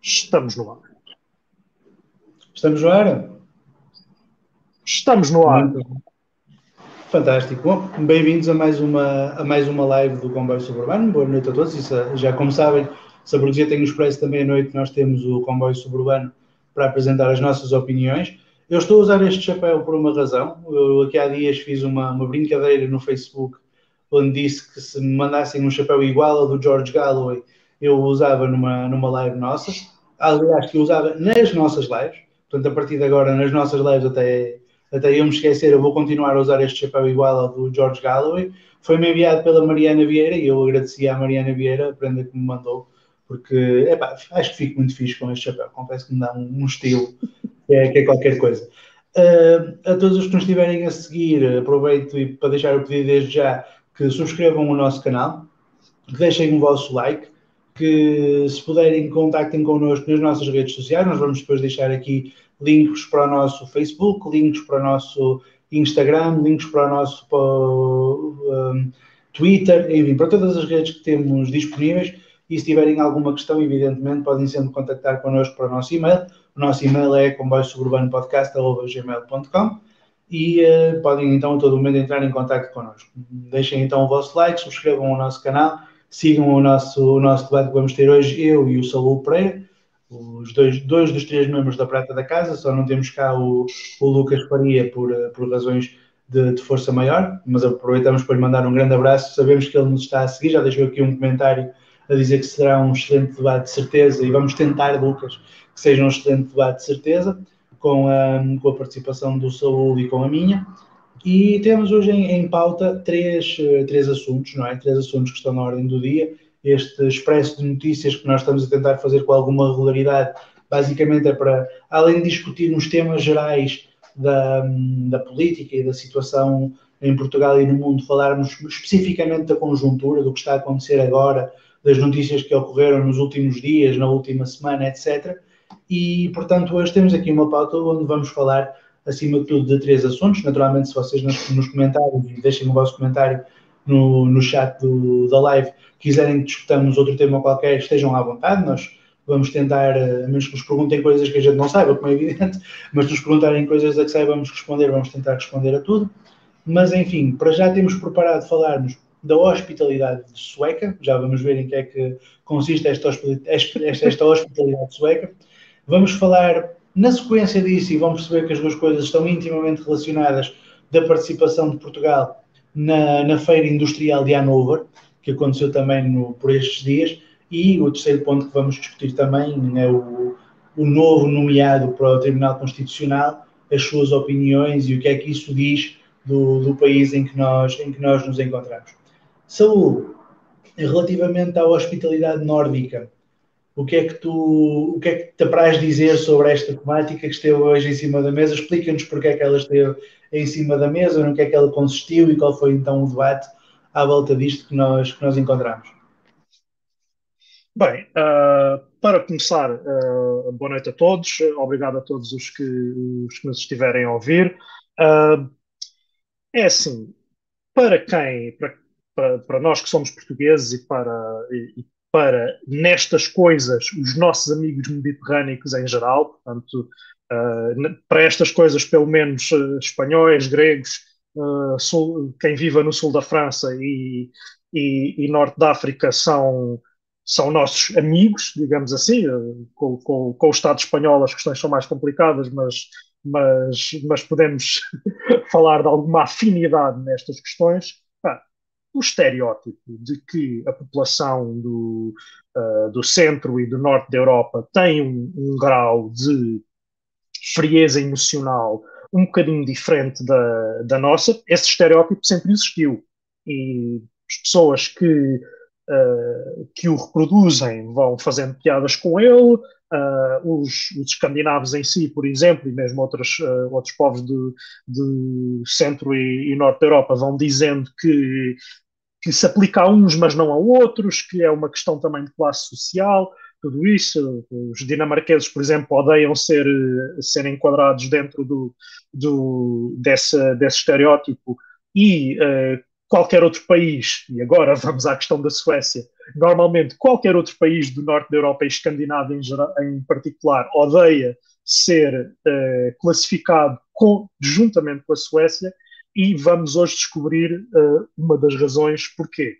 Estamos no ar. Estamos no ar? Estamos no ar. Fantástico. Bom, bem-vindos a mais uma a mais uma live do Comboio Suburbano. Boa noite a todos. Isso, já como sabem, se a burguesia tem o expresso também à noite, nós temos o Comboio Suburbano para apresentar as nossas opiniões. Eu estou a usar este chapéu por uma razão. Eu aqui há dias fiz uma, uma brincadeira no Facebook onde disse que se me mandassem um chapéu igual ao do George Galloway, eu usava numa, numa live nossa. Aliás, que eu usava nas nossas lives Portanto, a partir de agora, nas nossas lives, até, até eu me esquecer, eu vou continuar a usar este chapéu igual ao do George Galloway. Foi-me enviado pela Mariana Vieira e eu agradeci à Mariana Vieira a prenda que me mandou, porque epá, acho que fico muito fixe com este chapéu. Confesso que me dá um, um estilo que é, que é, qualquer coisa. Uh, a todos os que nos estiverem a seguir, aproveito para deixar o pedido desde já que subscrevam o nosso canal, que deixem o vosso like, que se puderem contactem connosco nas nossas redes sociais, nós vamos depois deixar aqui links para o nosso Facebook, links para o nosso Instagram, links para o nosso para, um, Twitter, enfim, para todas as redes que temos disponíveis. E se tiverem alguma questão, evidentemente, podem sempre contactar connosco para o nosso e-mail. O nosso e-mail é comboiosuburbanopodcast.gmail.com e uh, podem então a todo momento entrar em contato connosco. Deixem então o vosso like, subscrevam o nosso canal Sigam o nosso, o nosso debate que vamos ter hoje, eu e o Saúl Pereira, os dois, dois dos três membros da Prata da Casa, só não temos cá o, o Lucas Faria por, por razões de, de, força maior, mas aproveitamos para lhe mandar um grande abraço. Sabemos que ele nos está a seguir, já deixou aqui um comentário a dizer que será um excelente debate de certeza e vamos tentar, Lucas, que seja um excelente debate de certeza, com a, com a participação do Saúl e com a minha. E temos hoje em, em, pauta três, eh, três assuntos, não é? Três assuntos que estão na ordem do dia. Este expresso de notícias que nós estamos a tentar fazer com alguma regularidade, basicamente é para, além de discutir nos temas gerais da, da política e da situação em Portugal e no mundo, falarmos especificamente da conjuntura, do que está a acontecer agora, das notícias que ocorreram nos últimos dias, na última semana, etc. E, portanto, hoje temos aqui uma pauta onde vamos falar acima de tudo, de três assuntos. Naturalmente, se vocês nos, nos comentários, deixem o vosso comentário no, no chat do, da live, quiserem que discutamos outro tema qualquer, estejam à vontade. Nós vamos tentar, eh, a menos que nos perguntem coisas que a gente não saiba, como é evidente, mas nos perguntarem coisas a que saibamos responder, vamos tentar responder a tudo. Mas, enfim, para já temos preparado falarmos da hospitalidade sueca, já vamos ver em que é que consiste esta hospitalidade sueca. Vamos falar na sequência disso, e vão perceber que as duas coisas estão intimamente relacionadas, da participação de Portugal na, na Feira Industrial de Hanover, que aconteceu também no, por estes dias, e o terceiro ponto que vamos discutir também é o, o novo nomeado para o Tribunal Constitucional, as suas opiniões e o que é que isso diz do, do país em que, nós, em que nós nos encontramos. Saúde, relativamente à hospitalidade nórdica, o que é que tu, o que é que te apraz dizer sobre esta temática que esteve hoje em cima da mesa? Explica-nos porque é que ela esteve em cima da mesa, no que é que ela consistiu e qual foi então o debate à volta disto que nós, que nós encontramos. Bem, uh, para começar, uh, boa noite a todos, obrigado a todos os que, os que nos estiverem a ouvir. Uh, é assim, para quem, para, para, nós que somos portugueses e para, e, para, nestas coisas, os nossos amigos mediterrâneos em geral, portanto, uh, para estas coisas, pelo menos uh, espanhóis, gregos, uh, sul, quem viva no sul da França e, e, e norte da África são, são nossos amigos, digamos assim. Com, com, com, o Estado espanhol as questões são mais complicadas, mas, mas, mas podemos falar de alguma afinidade nestas questões o estereótipo de que a população do, uh, do centro e do norte da Europa tem um, um, grau de frieza emocional um bocadinho diferente da, da nossa, esse estereótipo sempre existiu. E as pessoas que, uh, que o reproduzem vão fazendo piadas com ele, Uh, os, os, escandinavos em si, por exemplo, e mesmo outros, uh, outros povos do, do centro e, e, norte da Europa vão dizendo que que se aplica a uns, mas não a outros, que é uma questão também de classe social, tudo isso. Os dinamarqueses, por exemplo, odeiam ser, ser enquadrados dentro do, do, desse, desse estereótipo e uh, qualquer outro país, e agora vamos à questão da Suécia, normalmente qualquer outro país do norte da Europa e Escandinávia em, geral, em particular odeia ser uh, classificado com, juntamente com a Suécia e vamos hoje descobrir uh, uma das razões porquê.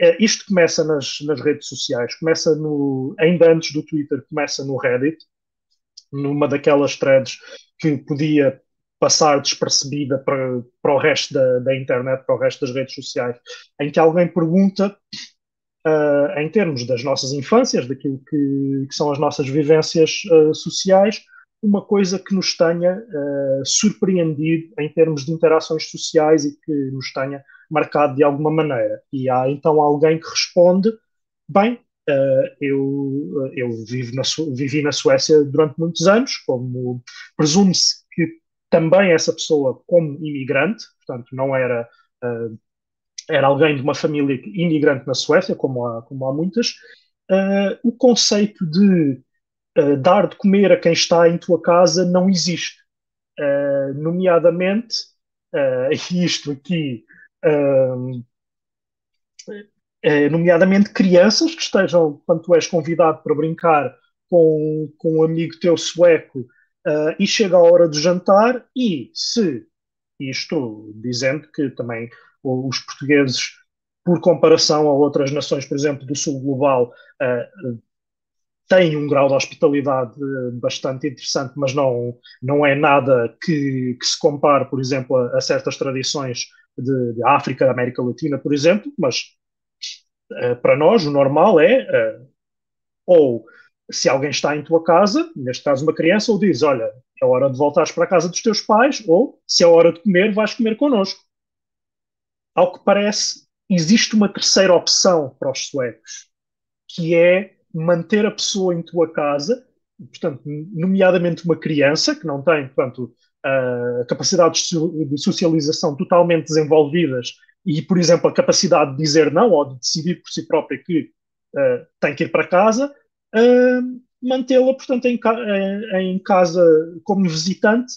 Uh, isto começa nas, nas, redes sociais, começa no, ainda antes do Twitter, começa no Reddit, numa daquelas threads que podia passar despercebida para, para o resto da, da, internet, para o resto das redes sociais, em que alguém pergunta, uh, em termos das nossas infâncias, daquilo que, que são as nossas vivências uh, sociais, uma coisa que nos tenha uh, surpreendido em termos de interações sociais e que nos tenha marcado de alguma maneira. E há então alguém que responde: bem, eu, eu vivo na, vivi na Suécia durante muitos anos, como presume-se que também essa pessoa como imigrante, portanto, não era, uh, era alguém de uma família imigrante na Suécia, como há, como há muitas, uh, o conceito de uh, dar de comer a quem está em tua casa não existe. nomeadamente, isto aqui, nomeadamente crianças que estejam, quando tu és convidado para brincar com, com um amigo teu sueco Uh, e chega a hora do jantar e se, isto dizendo que também os portugueses, por comparação a outras nações, por exemplo, do sul global, uh, têm um grau de hospitalidade bastante interessante, mas não, não é nada que, que se compare, por exemplo, a, a certas tradições de, de, África, da América Latina, por exemplo, mas uh, para nós o normal é ou se alguém está em tua casa, neste caso uma criança, ou diz, olha, é hora de voltares para a casa dos teus pais, ou se é hora de comer, vais comer connosco. Ao que parece, existe uma terceira opção para os suecos, que é manter a pessoa em tua casa, portanto, nomeadamente uma criança que não tem, portanto, uh, capacidades de socialização totalmente desenvolvidas e, por exemplo, a capacidade de dizer não ou de decidir por si própria que uh, tem que ir para casa, uh, mantê-la, portanto, em, eh, em, casa como visitante,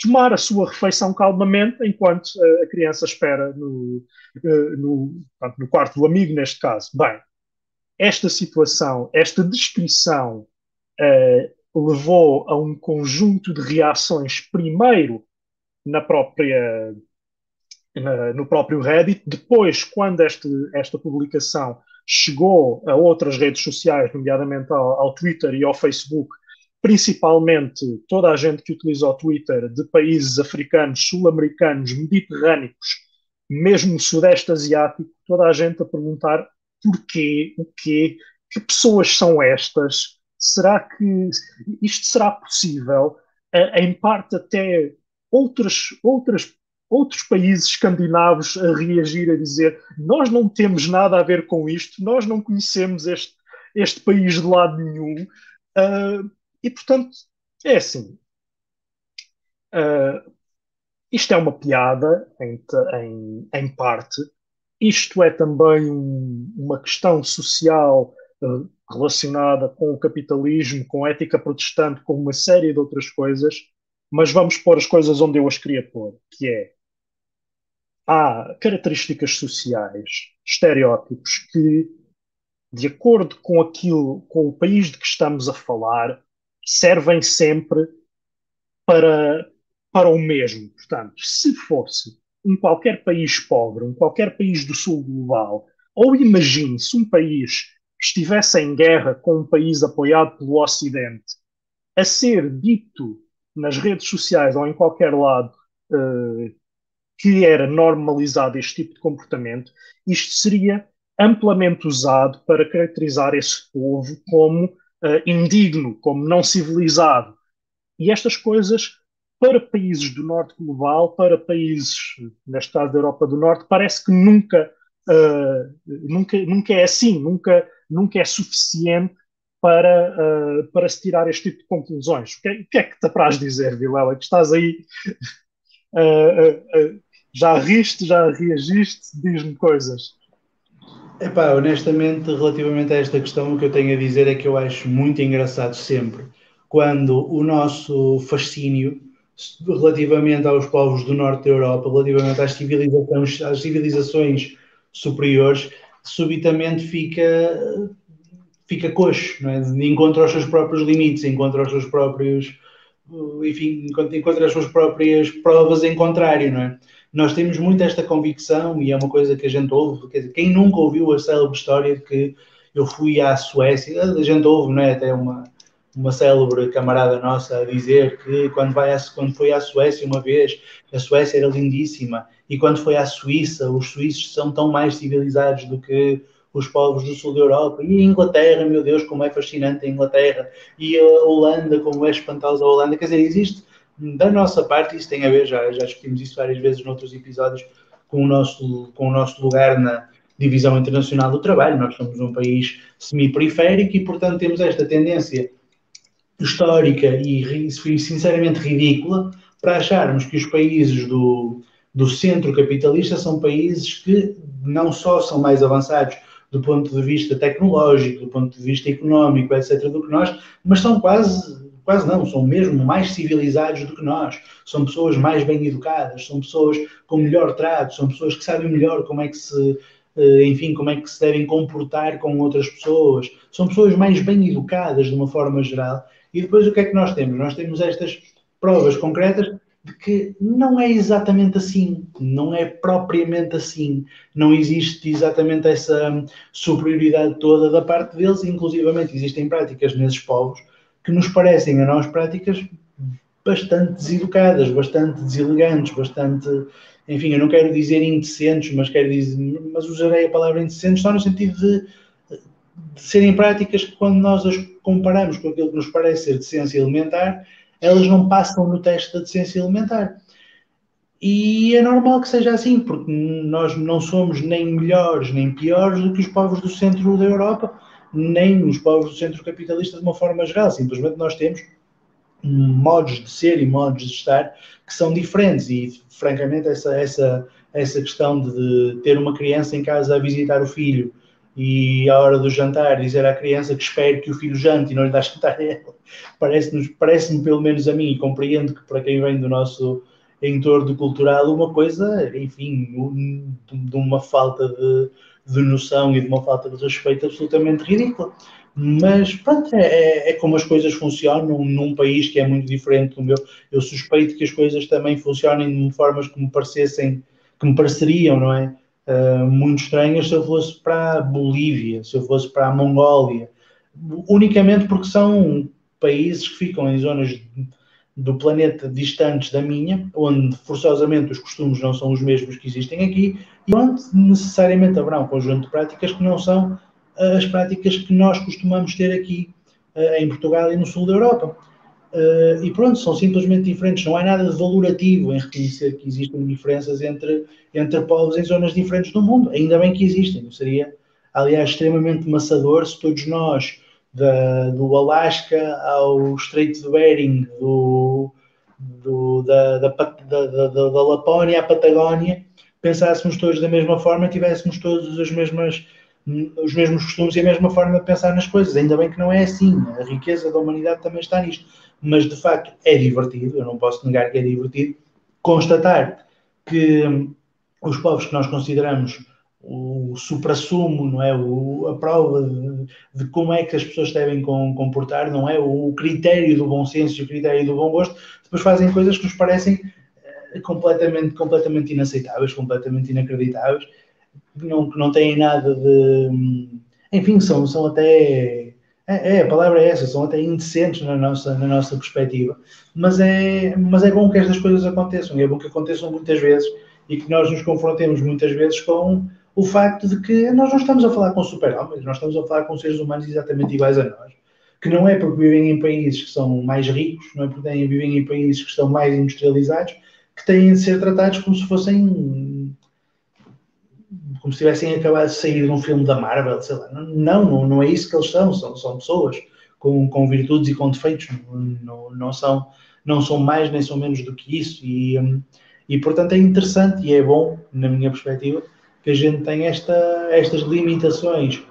tomar a sua refeição calmamente enquanto uh, a criança espera no, uh, no, no, quarto do amigo, neste caso. Bem, esta situação, esta descrição levou a um conjunto de reações, primeiro na própria no próprio Reddit, depois, quando este, esta publicação chegou a outras redes sociais, nomeadamente ao, ao Twitter e ao Facebook, principalmente toda a gente que utiliza o Twitter de países africanos, sul-americanos, mediterrâneos, mesmo sudeste asiático, toda a gente a perguntar porquê, o quê, que pessoas são estas? Será que isto será possível? Em parte até outras, outras outros países escandinavos a reagir, a dizer nós não temos nada a ver com isto, nós não conhecemos este, este país de lado nenhum. Uh, e, portanto, é assim. Uh, isto é uma piada, em, em, em parte. Isto é também um, uma questão social uh, relacionada com o capitalismo, com a ética protestante, com uma série de outras coisas. Mas vamos pôr as coisas onde eu as queria pôr, que é há características sociais, estereótipos que, de acordo com aquilo, com o país de que estamos a falar, servem sempre para, para o mesmo. Portanto, se fosse um qualquer país pobre, um qualquer país do sul global, ou imagine-se um país que estivesse em guerra com um país apoiado pelo Ocidente, a ser dito nas redes sociais ou em qualquer lado uh, que era normalizado este tipo de comportamento, isto seria amplamente usado para caracterizar esse povo como uh, indigno, como não civilizado. E estas coisas, para países do norte global, para países, neste caso da Europa do Norte, parece que nunca, uh, nunca, nunca é assim, nunca, nunca é suficiente para, uh, para se tirar este tipo de conclusões. O que, é, que é que te apraz dizer, Vilela? Que estás aí uh, já riste, já reagiste? Diz-me coisas. Epá, honestamente, relativamente a esta questão, o que eu tenho a dizer é que eu acho muito engraçado sempre quando o nosso fascínio relativamente aos povos do norte da Europa, relativamente às civilizações, às civilizações superiores, subitamente fica, fica coxo, não é? encontra os seus próprios limites, encontra os seus próprios, enfim, encontra as suas próprias provas em contrário, não é? Nós temos muito esta convicção e é uma coisa que a gente ouve, quer dizer, quem nunca ouviu a célebre história de que eu fui à Suécia, a gente ouve, não é? Até uma, uma célebre camarada nossa a dizer que quando, vai a, quando foi à Suécia uma vez, a Suécia era lindíssima, e quando foi à Suíça, os suíços são tão mais civilizados do que os povos do sul da Europa, e a Inglaterra, meu Deus, como é fascinante a Inglaterra, e a Holanda, como é espantosa a Holanda, quer dizer, existe da nossa parte, isso tem a ver, já, já discutimos isso várias vezes noutros episódios, com o nosso, com o nosso lugar na divisão internacional do trabalho, nós somos um país semi-periférico e, portanto, temos esta tendência histórica e sinceramente ridícula para acharmos que os países do, do centro capitalista são países que não só são mais avançados do ponto de vista tecnológico, do ponto de vista económico, etc., do que nós, mas são quase, quase não, são mesmo mais civilizados do que nós. São pessoas mais bem educadas, são pessoas com melhor trato, são pessoas que sabem melhor como é que se eh, enfim, como é que se devem comportar com outras pessoas. São pessoas mais bem educadas de uma forma geral. E depois o que é que nós temos? Nós temos estas provas concretas de que não é exatamente assim, não é propriamente assim, não existe exatamente essa superioridade toda da parte deles, inclusivamente existem práticas nesses povos que nos parecem a nós práticas bastante deseducadas, bastante deselegantes, bastante enfim, eu não quero dizer indecentes, mas quero dizer, mas usarei a palavra indecentes só no sentido de, de serem práticas que quando nós as comparamos com aquilo que nos parece ser decência elementar, elas não passam no teste da decência elementar. E é normal que seja assim, porque nós não somos nem melhores nem piores do que os povos do centro da Europa, nem os povos do centro capitalista de uma forma geral. Simplesmente nós temos modos de ser e modos de estar que são diferentes e francamente essa essa essa questão de ter uma criança em casa a visitar o filho e à hora do jantar dizer à criança que espere que o filho jante e não lhe dá jantar a ela parece-me parece pelo menos a mim e compreendo que para quem vem do nosso entorno cultural uma coisa enfim de uma falta de, de noção e de uma falta de respeito absolutamente ridícula mas pronto, é, é, é, como as coisas funcionam num país que é muito diferente do meu. Eu suspeito que as coisas também funcionem de formas que me parecessem, que me pareceriam, não é? Uh, muito estranhas se eu fosse para a Bolívia, se eu fosse para a Mongólia, unicamente porque são países que ficam em zonas do planeta distantes da minha, onde forçosamente os costumes não são os mesmos que existem aqui e onde necessariamente haverá um conjunto de práticas que não são as práticas que nós costumamos ter aqui uh, em Portugal e no sul da Europa. Uh, e pronto, são simplesmente diferentes. Não há nada de valorativo em reconhecer que existem diferenças entre, entre povos em zonas diferentes do mundo. Ainda bem que existem. Seria, aliás, extremamente maçador se todos nós, da, do Alasca ao Estreito de Bering, do, do, da, da, da, da, Lapónia à Patagónia, pensássemos todos da mesma forma, tivéssemos todos as mesmas os mesmos costumes e a mesma forma de pensar nas coisas. Ainda bem que não é assim. A riqueza da humanidade também está nisto. Mas de facto é divertido, eu não posso negar que é divertido, constatar que os povos que nós consideramos o supra-sumo, não é? O, a prova de, de, como é que as pessoas devem comportar, não é? O critério do bom senso e o critério do bom gosto, depois fazem coisas que nos parecem eh, completamente, completamente inaceitáveis, completamente inacreditáveis não, que não têm nada de. Enfim, são, são até. É, é, a palavra é essa, são até indecentes na nossa, na nossa perspectiva. Mas é, mas é bom que estas coisas aconteçam, é bom que aconteçam muitas vezes e que nós nos confrontemos muitas vezes com o facto de que nós não estamos a falar com super-homens, nós estamos a falar com seres humanos exatamente iguais a nós. Que não é porque vivem em países que são mais ricos, não é porque vivem em países que estão mais industrializados, que têm de ser tratados como se fossem como se tivessem acabado de sair de um filme da Marvel, sei lá. Não, não, não é isso que eles são, são, são pessoas com, com virtudes e com defeitos, não, não, não, são, não são mais nem são menos do que isso. E, hum, e portanto é interessante e é bom, na minha perspectiva, que a gente tenha esta, estas limitações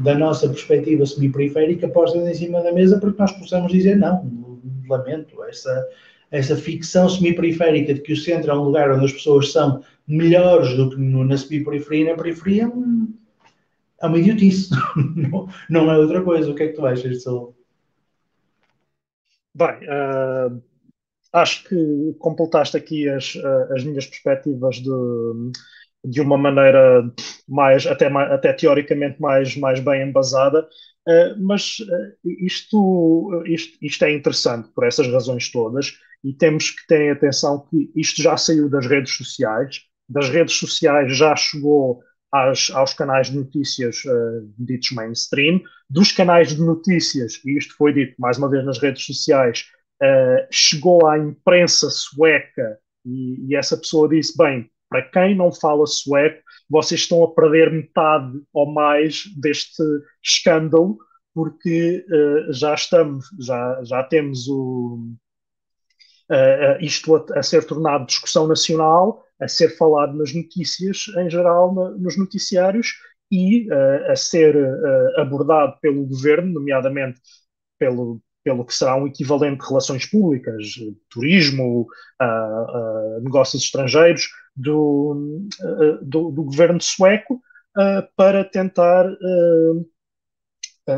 da nossa perspectiva semi-periférica postas em cima da mesa para que nós possamos dizer não, lamento, essa, essa ficção semi-periférica de que o centro é um lugar onde as pessoas são melhores do que no, na semi-periferia e na periferia, hum, é uma idiotice. não, não é outra coisa. O que é que tu achas disso? Bem, uh, acho que completaste aqui as, as minhas perspectivas de, de uma maneira mais, até, até teoricamente mais, mais bem embasada, uh, mas uh, isto, isto, isto é interessante por essas razões todas e temos que ter atenção que isto já saiu das redes sociais, das redes sociais já chegou às, aos canais de notícias uh, ditos mainstream, dos canais de notícias, e isto foi dito mais uma vez nas redes sociais, uh, chegou à imprensa sueca e, e, essa pessoa disse: bem, para quem não fala sueco, vocês estão a perder metade ou mais deste escândalo, porque uh, já estamos, já, já temos o, isto a, a ser tornado discussão nacional a ser falado nas notícias, em geral, na, nos noticiários, e uh, a ser uh, abordado pelo governo, nomeadamente pelo, pelo que será um equivalente de relações públicas, turismo, uh, negócios estrangeiros, do, do, do, governo sueco, para tentar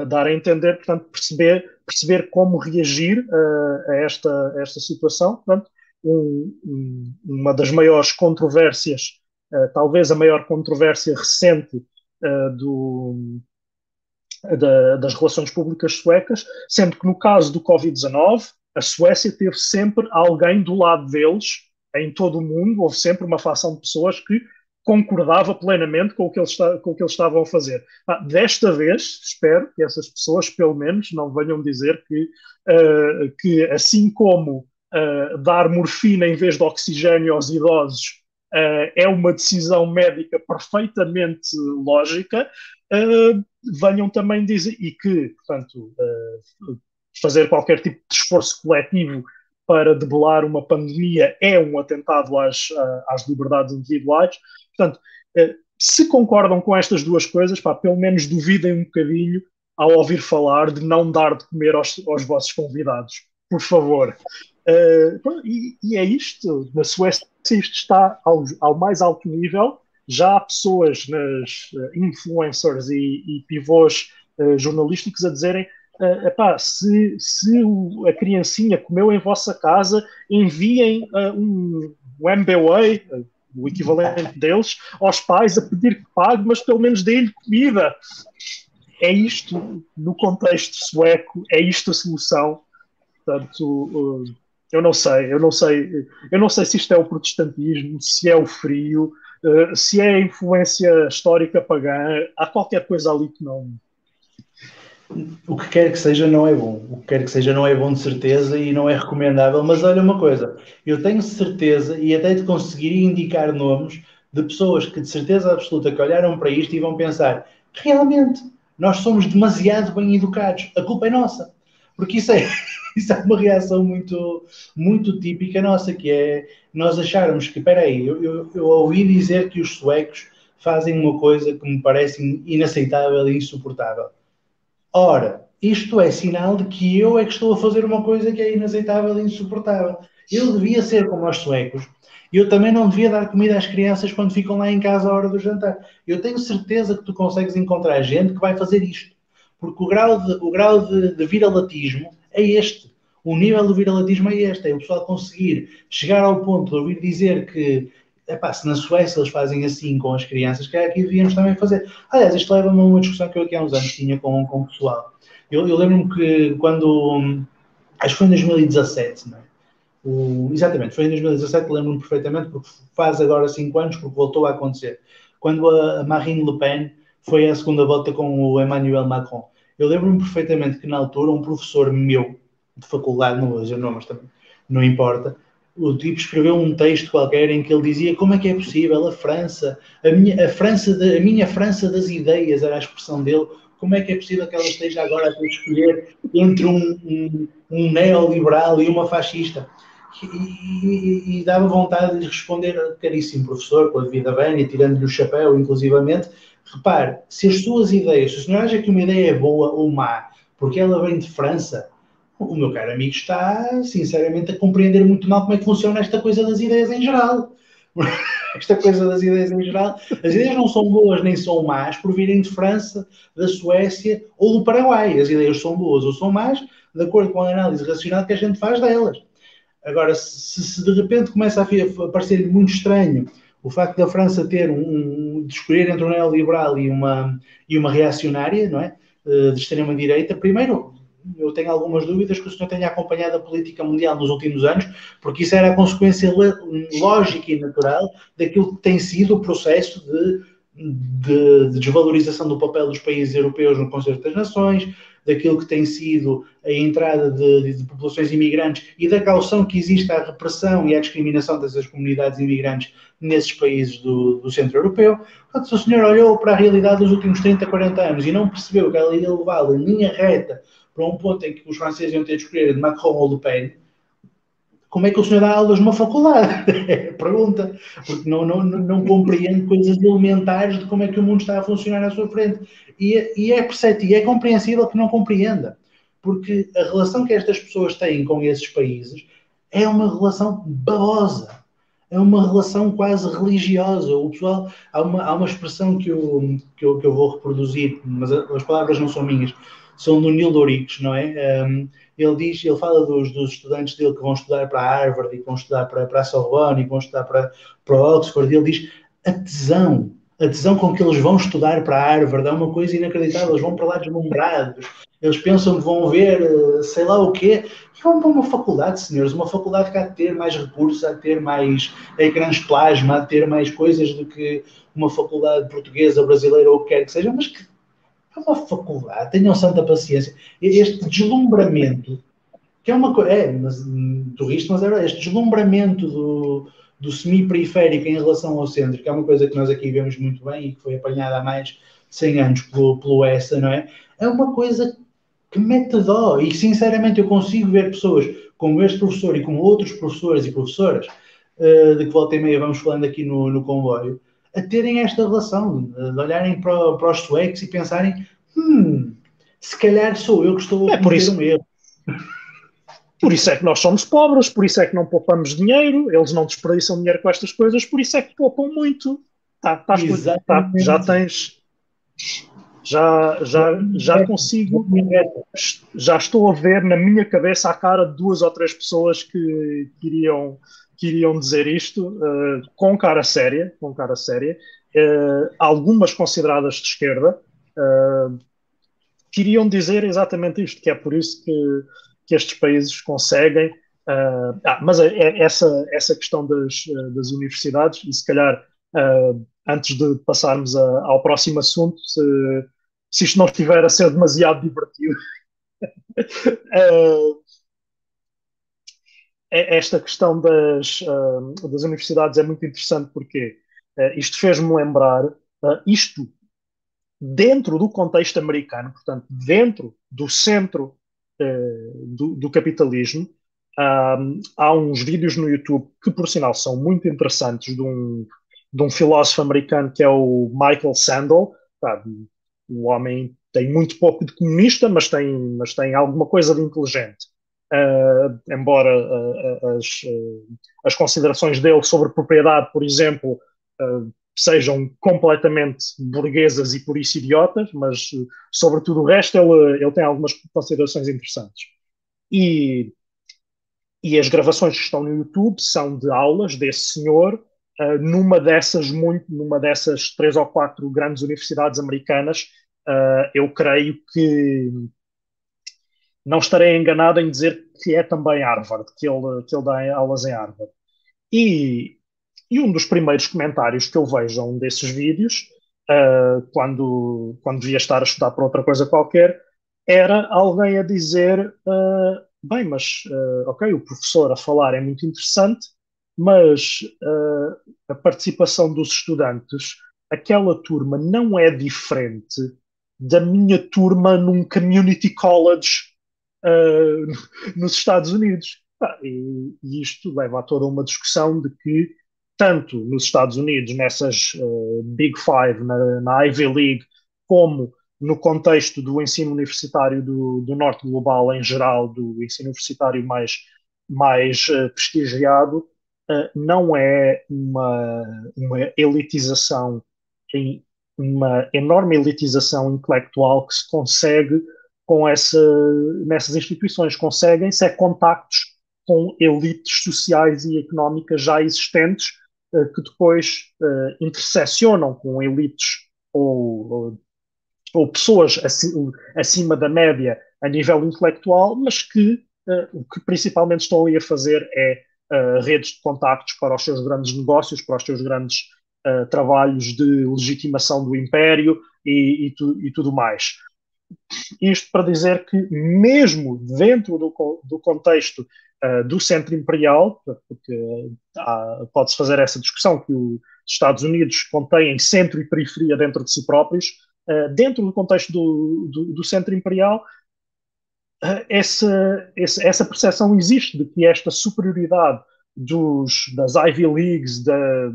dar a entender, portanto, perceber, perceber como reagir a, esta, a esta situação. Portanto, um, uma das maiores controvérsias, uh, talvez a maior controvérsia recente uh, do, da, das relações públicas suecas, sendo que no caso do Covid-19, a Suécia teve sempre alguém do lado deles, em todo o mundo, houve sempre uma facção de pessoas que concordava plenamente com o que eles, com o que eles estavam a fazer. Ah, desta vez, espero que essas pessoas, pelo menos, não venham dizer que, uh, que assim como uh, dar morfina em vez de oxigênio aos idosos uh, é uma decisão médica perfeitamente lógica, venham também dizer, e que, portanto, fazer qualquer tipo de esforço coletivo para debelar uma pandemia é um atentado às, às liberdades individuais. Portanto, se concordam com estas duas coisas, pá, pelo menos duvidem um bocadinho ao ouvir falar de não dar de comer aos, aos vossos convidados. Por favor. Uh, e, e, é isto. Na Suécia isto está ao, ao, mais alto nível. Já há pessoas nas uh, influencers e, e pivôs uh, jornalísticos a dizerem uh, epá, se, se o, a criancinha comeu em vossa casa, enviem um, um MBWay, o equivalente deles, aos pais a pedir que pague, mas pelo menos dê-lhe comida. É isto, no contexto sueco, é isto a solução. Portanto, eu não sei, eu não sei, eu não sei se isto é o protestantismo, se é o frio, uh, se é influência histórica pagã, há qualquer coisa ali que não. O que quer que seja não é bom. O que quer que seja não é bom de certeza e não é recomendável. Mas olha uma coisa, eu tenho certeza e até te conseguiria indicar nomes de pessoas que de certeza absoluta que olharam para isto e vão pensar realmente nós somos demasiado bem educados, a culpa é nossa. Porque isso é, isso é uma reação muito, muito típica nossa, que é nós acharmos que, espera aí, eu, eu, eu, ouvi dizer que os suecos fazem uma coisa que me parece inaceitável e insuportável. Ora, isto é sinal de que eu é que estou a fazer uma coisa que é inaceitável e insuportável. Eu devia ser como os suecos. Eu também não devia dar comida às crianças quando ficam lá em casa à hora do jantar. Eu tenho certeza que tu consegues encontrar gente que vai fazer isto. Porque o grau de, o grau de, de viralatismo é este. O nível do viralatismo é este. É o pessoal conseguir chegar ao ponto de ouvir dizer que epá, se na Suécia eles fazem assim com as crianças, que aqui devíamos também fazer. Aliás, isto leva-me a uma discussão que eu aqui há uns anos tinha com, com o pessoal. Eu, eu lembro-me que quando. Acho que foi em 2017, não é? O, exatamente, foi em 2017, lembro-me perfeitamente, porque faz agora 5 anos, porque voltou a acontecer. Quando a Marine Le Pen foi à segunda volta com o Emmanuel Macron. Eu lembro-me perfeitamente que na altura um professor meu de faculdade, não vou dizer nomes também, não importa, o tipo escreveu um texto qualquer em que ele dizia como é que é possível a França, a minha, a França de, a minha França das ideias, era a expressão dele, como é que é possível que ela esteja agora a ter escolher entre um, um, um neoliberal e uma fascista? E, e, e, dava vontade de responder, caríssimo professor, com a devida bem, tirando-lhe o chapéu, inclusivamente, Repare, se as suas ideias, se o senhor acha que uma ideia é boa ou má, porque ela vem de França, o meu caro amigo está, sinceramente, a compreender muito mal como é que funciona esta coisa das ideias em geral. esta coisa das ideias em geral. As ideias não são boas nem são más por virem de França, da Suécia ou do Paraguai. As ideias são boas ou são más de acordo com a análise racional que a gente faz delas. Agora, se, se de repente começa a, parecer muito estranho o facto da França ter um, um de escolher entre um neoliberal e uma, e uma reacionária, não é? Eh, de extrema-direita, primeiro, eu tenho algumas dúvidas que o senhor tenha acompanhado a política mundial nos últimos anos, porque isso era a consequência lógica e natural daquilo que tem sido o processo de, de, de desvalorização do papel dos países europeus no Conselho das Nações, daquilo que tem sido a entrada de, de, populações imigrantes e da caução que existe à repressão e à discriminação dessas comunidades imigrantes nesses países do, do centro europeu. Portanto, se o senhor olhou para a realidade dos últimos 30, 40 anos e não percebeu que ela ia levá-lo em linha reta para um ponto em que os franceses iam ter de escolher Macron ou Le Pen, como é que o senhor dá aulas numa faculdade? Pergunta. Porque não, não, não compreende coisas elementares de como é que o mundo está a funcionar à sua frente. E, e é perceptível, é compreensível que não compreenda. Porque a relação que estas pessoas têm com esses países é uma relação babosa. É uma relação quase religiosa. O pessoal, há uma, há uma expressão que eu, que, eu, que eu vou reproduzir, mas as palavras não são minhas são do Neil Doricos, não é? Um, ele diz, ele fala dos, dos, estudantes dele que vão estudar para Harvard e vão estudar para, para a Sorbonne e vão estudar para, para Oxford, ele diz a tesão, a tesão com que eles vão estudar para Harvard é uma coisa inacreditável, eles vão para lá deslumbrados, eles pensam que vão ver eh, sei lá o quê, e vão para uma faculdade, senhores, uma faculdade que há de ter mais recursos, há de ter mais ecrãs plasma, há de ter mais coisas do que uma faculdade portuguesa, brasileira ou o que quer que seja, mas que é uma faculdade, tenham santa paciência. Este deslumbramento, que é uma coisa, é, mas, turista, mas é este deslumbramento do, do semi-periférico em relação ao centro, que é uma coisa que nós aqui vemos muito bem e que foi apanhada há mais de 100 anos pelo, pelo ESA, não é? É uma coisa que mete dó. E sinceramente eu consigo ver pessoas como este professor e como outros professores e professoras, uh, de que volta e meia vamos falando aqui no, no comboio, a terem esta relação, de olharem para, para os suecos e pensarem: hum, se calhar sou eu que estou a é por isso, um erro. Por isso é que nós somos pobres, por isso é que não poupamos dinheiro, eles não desperdiçam dinheiro com estas coisas, por isso é que poupam muito. Tá, tá, tá já tens. Já, já, já consigo. Já estou a ver na minha cabeça a cara de duas ou três pessoas que, que iriam que iriam dizer isto uh, com cara séria, com cara séria, uh, algumas consideradas de esquerda, uh, queriam dizer exatamente isto, que é por isso que, que estes países conseguem. ah, mas é, é essa, essa questão das, das universidades, e se calhar antes de passarmos a, ao próximo assunto, se, se isto não estiver a ser demasiado divertido. É, esta questão das, uh, das universidades é muito interessante porque uh, isto fez-me lembrar uh, isto dentro do contexto americano, portanto, dentro do centro do, do, capitalismo. há uns vídeos no YouTube que, por sinal, são muito interessantes de um, de um filósofo americano que é o Michael Sandel. Tá, o homem tem muito pouco de comunista, mas tem, mas tem alguma coisa de inteligente. Uh, embora uh, as, uh, as, considerações dele sobre propriedade, por exemplo, sejam completamente burguesas e por isso idiotas, mas sobre tudo o resto ele, ele tem algumas considerações interessantes. E, e as gravações que estão no YouTube são de aulas desse senhor numa dessas muito, numa dessas três ou quatro grandes universidades americanas. eu creio que não estarei enganado em dizer que é também Harvard, que ele, que ele dá aulas em Harvard. E, e um dos primeiros comentários que eu vejo a um desses vídeos, uh, quando, quando devia estar a estudar para outra coisa qualquer, era alguém a dizer: uh, bem, mas uh, ok, o professor a falar é muito interessante, mas a participação dos estudantes, aquela turma não é diferente da minha turma num community college uh, nos Estados Unidos. E, e, isto leva a toda uma discussão de que, tanto nos Estados Unidos, nessas uh, Big Five, na, na, Ivy League, como no contexto do ensino universitário do, do norte global em geral, do ensino universitário mais, mais uh, prestigiado, não é uma, uma elitização, uma enorme elitização intelectual que se consegue com essa, nessas instituições. Conseguem-se é contactos com elites sociais e económicas já existentes uh, que depois intersecionam com elites ou, ou pessoas acima da média a nível intelectual, mas que uh, o que principalmente estão ali a fazer é uh, redes de contactos para os seus grandes negócios, para os seus grandes uh, trabalhos de legitimação do império e, e, tu, e, tudo mais. Isto para dizer que, mesmo dentro do, do contexto do centro imperial, porque pode-se fazer essa discussão que os Estados Unidos contêm centro e periferia dentro de si próprios, uh, dentro do contexto do, do, do centro imperial, uh, essa, essa percepção existe de que esta superioridade dos, das Ivy Leagues, da,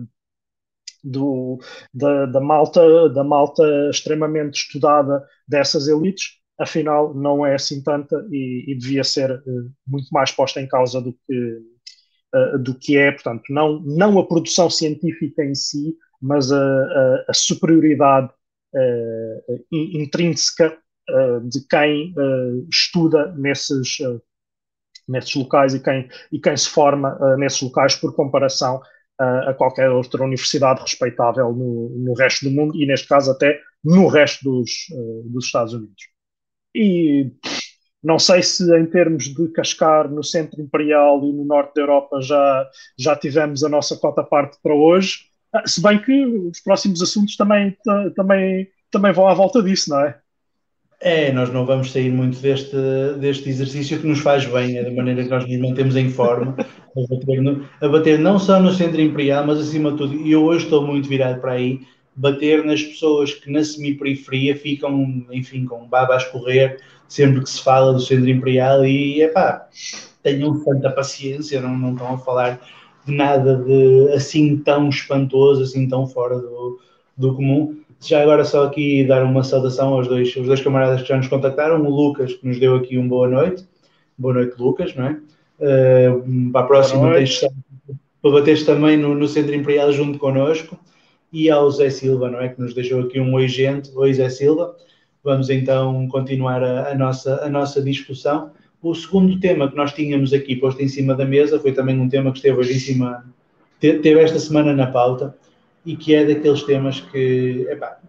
do, da, da, malta, da malta extremamente estudada dessas elites, afinal não é assim tanta e, e devia ser uh, muito mais posta em causa do que, uh, do que é, portanto, não, não a produção científica em si, mas a, a, a superioridade uh, intrínseca de quem estuda nesses, nesses locais e quem, e quem se forma nesses locais por comparação a qualquer outra universidade respeitável no, no, resto do mundo e, neste caso, até no resto dos, dos Estados Unidos. E não sei se, em termos de cascar no centro imperial e no norte da Europa, já, já tivemos a nossa cota parte para hoje. Ah, se bem que os próximos assuntos também, também, também vão à volta disso, não é? É, nós não vamos sair muito deste, deste exercício que nos faz bem, é da maneira que nós nos mantemos em forma, a bater, no, a bater não só no centro imperial, mas acima de tudo, e eu hoje estou muito virado para aí, bater nas pessoas que na semi-periferia ficam, enfim, com baba a escorrer sempre que se fala do centro imperial e, epá, tenham tanta paciência, não, não estão a falar de nada de assim tão espantoso, assim tão fora do, do comum. Já agora só aqui dar uma saudação aos dois, aos dois camaradas que já nos contactaram, o Lucas, que nos deu aqui um boa noite. Boa noite, Lucas, não é? Uh, para a próxima tens, para bateres também no, no Centro Imperial junto connosco e ao Zé Silva, não é? Que nos deixou aqui um oi gente, oi Zé Silva. Vamos então continuar a, a, nossa, a nossa discussão. O segundo tema que nós tínhamos aqui posto em cima da mesa foi também um tema que esteve hoje em cima, teve esta semana na pauta e que é daqueles temas que, epá,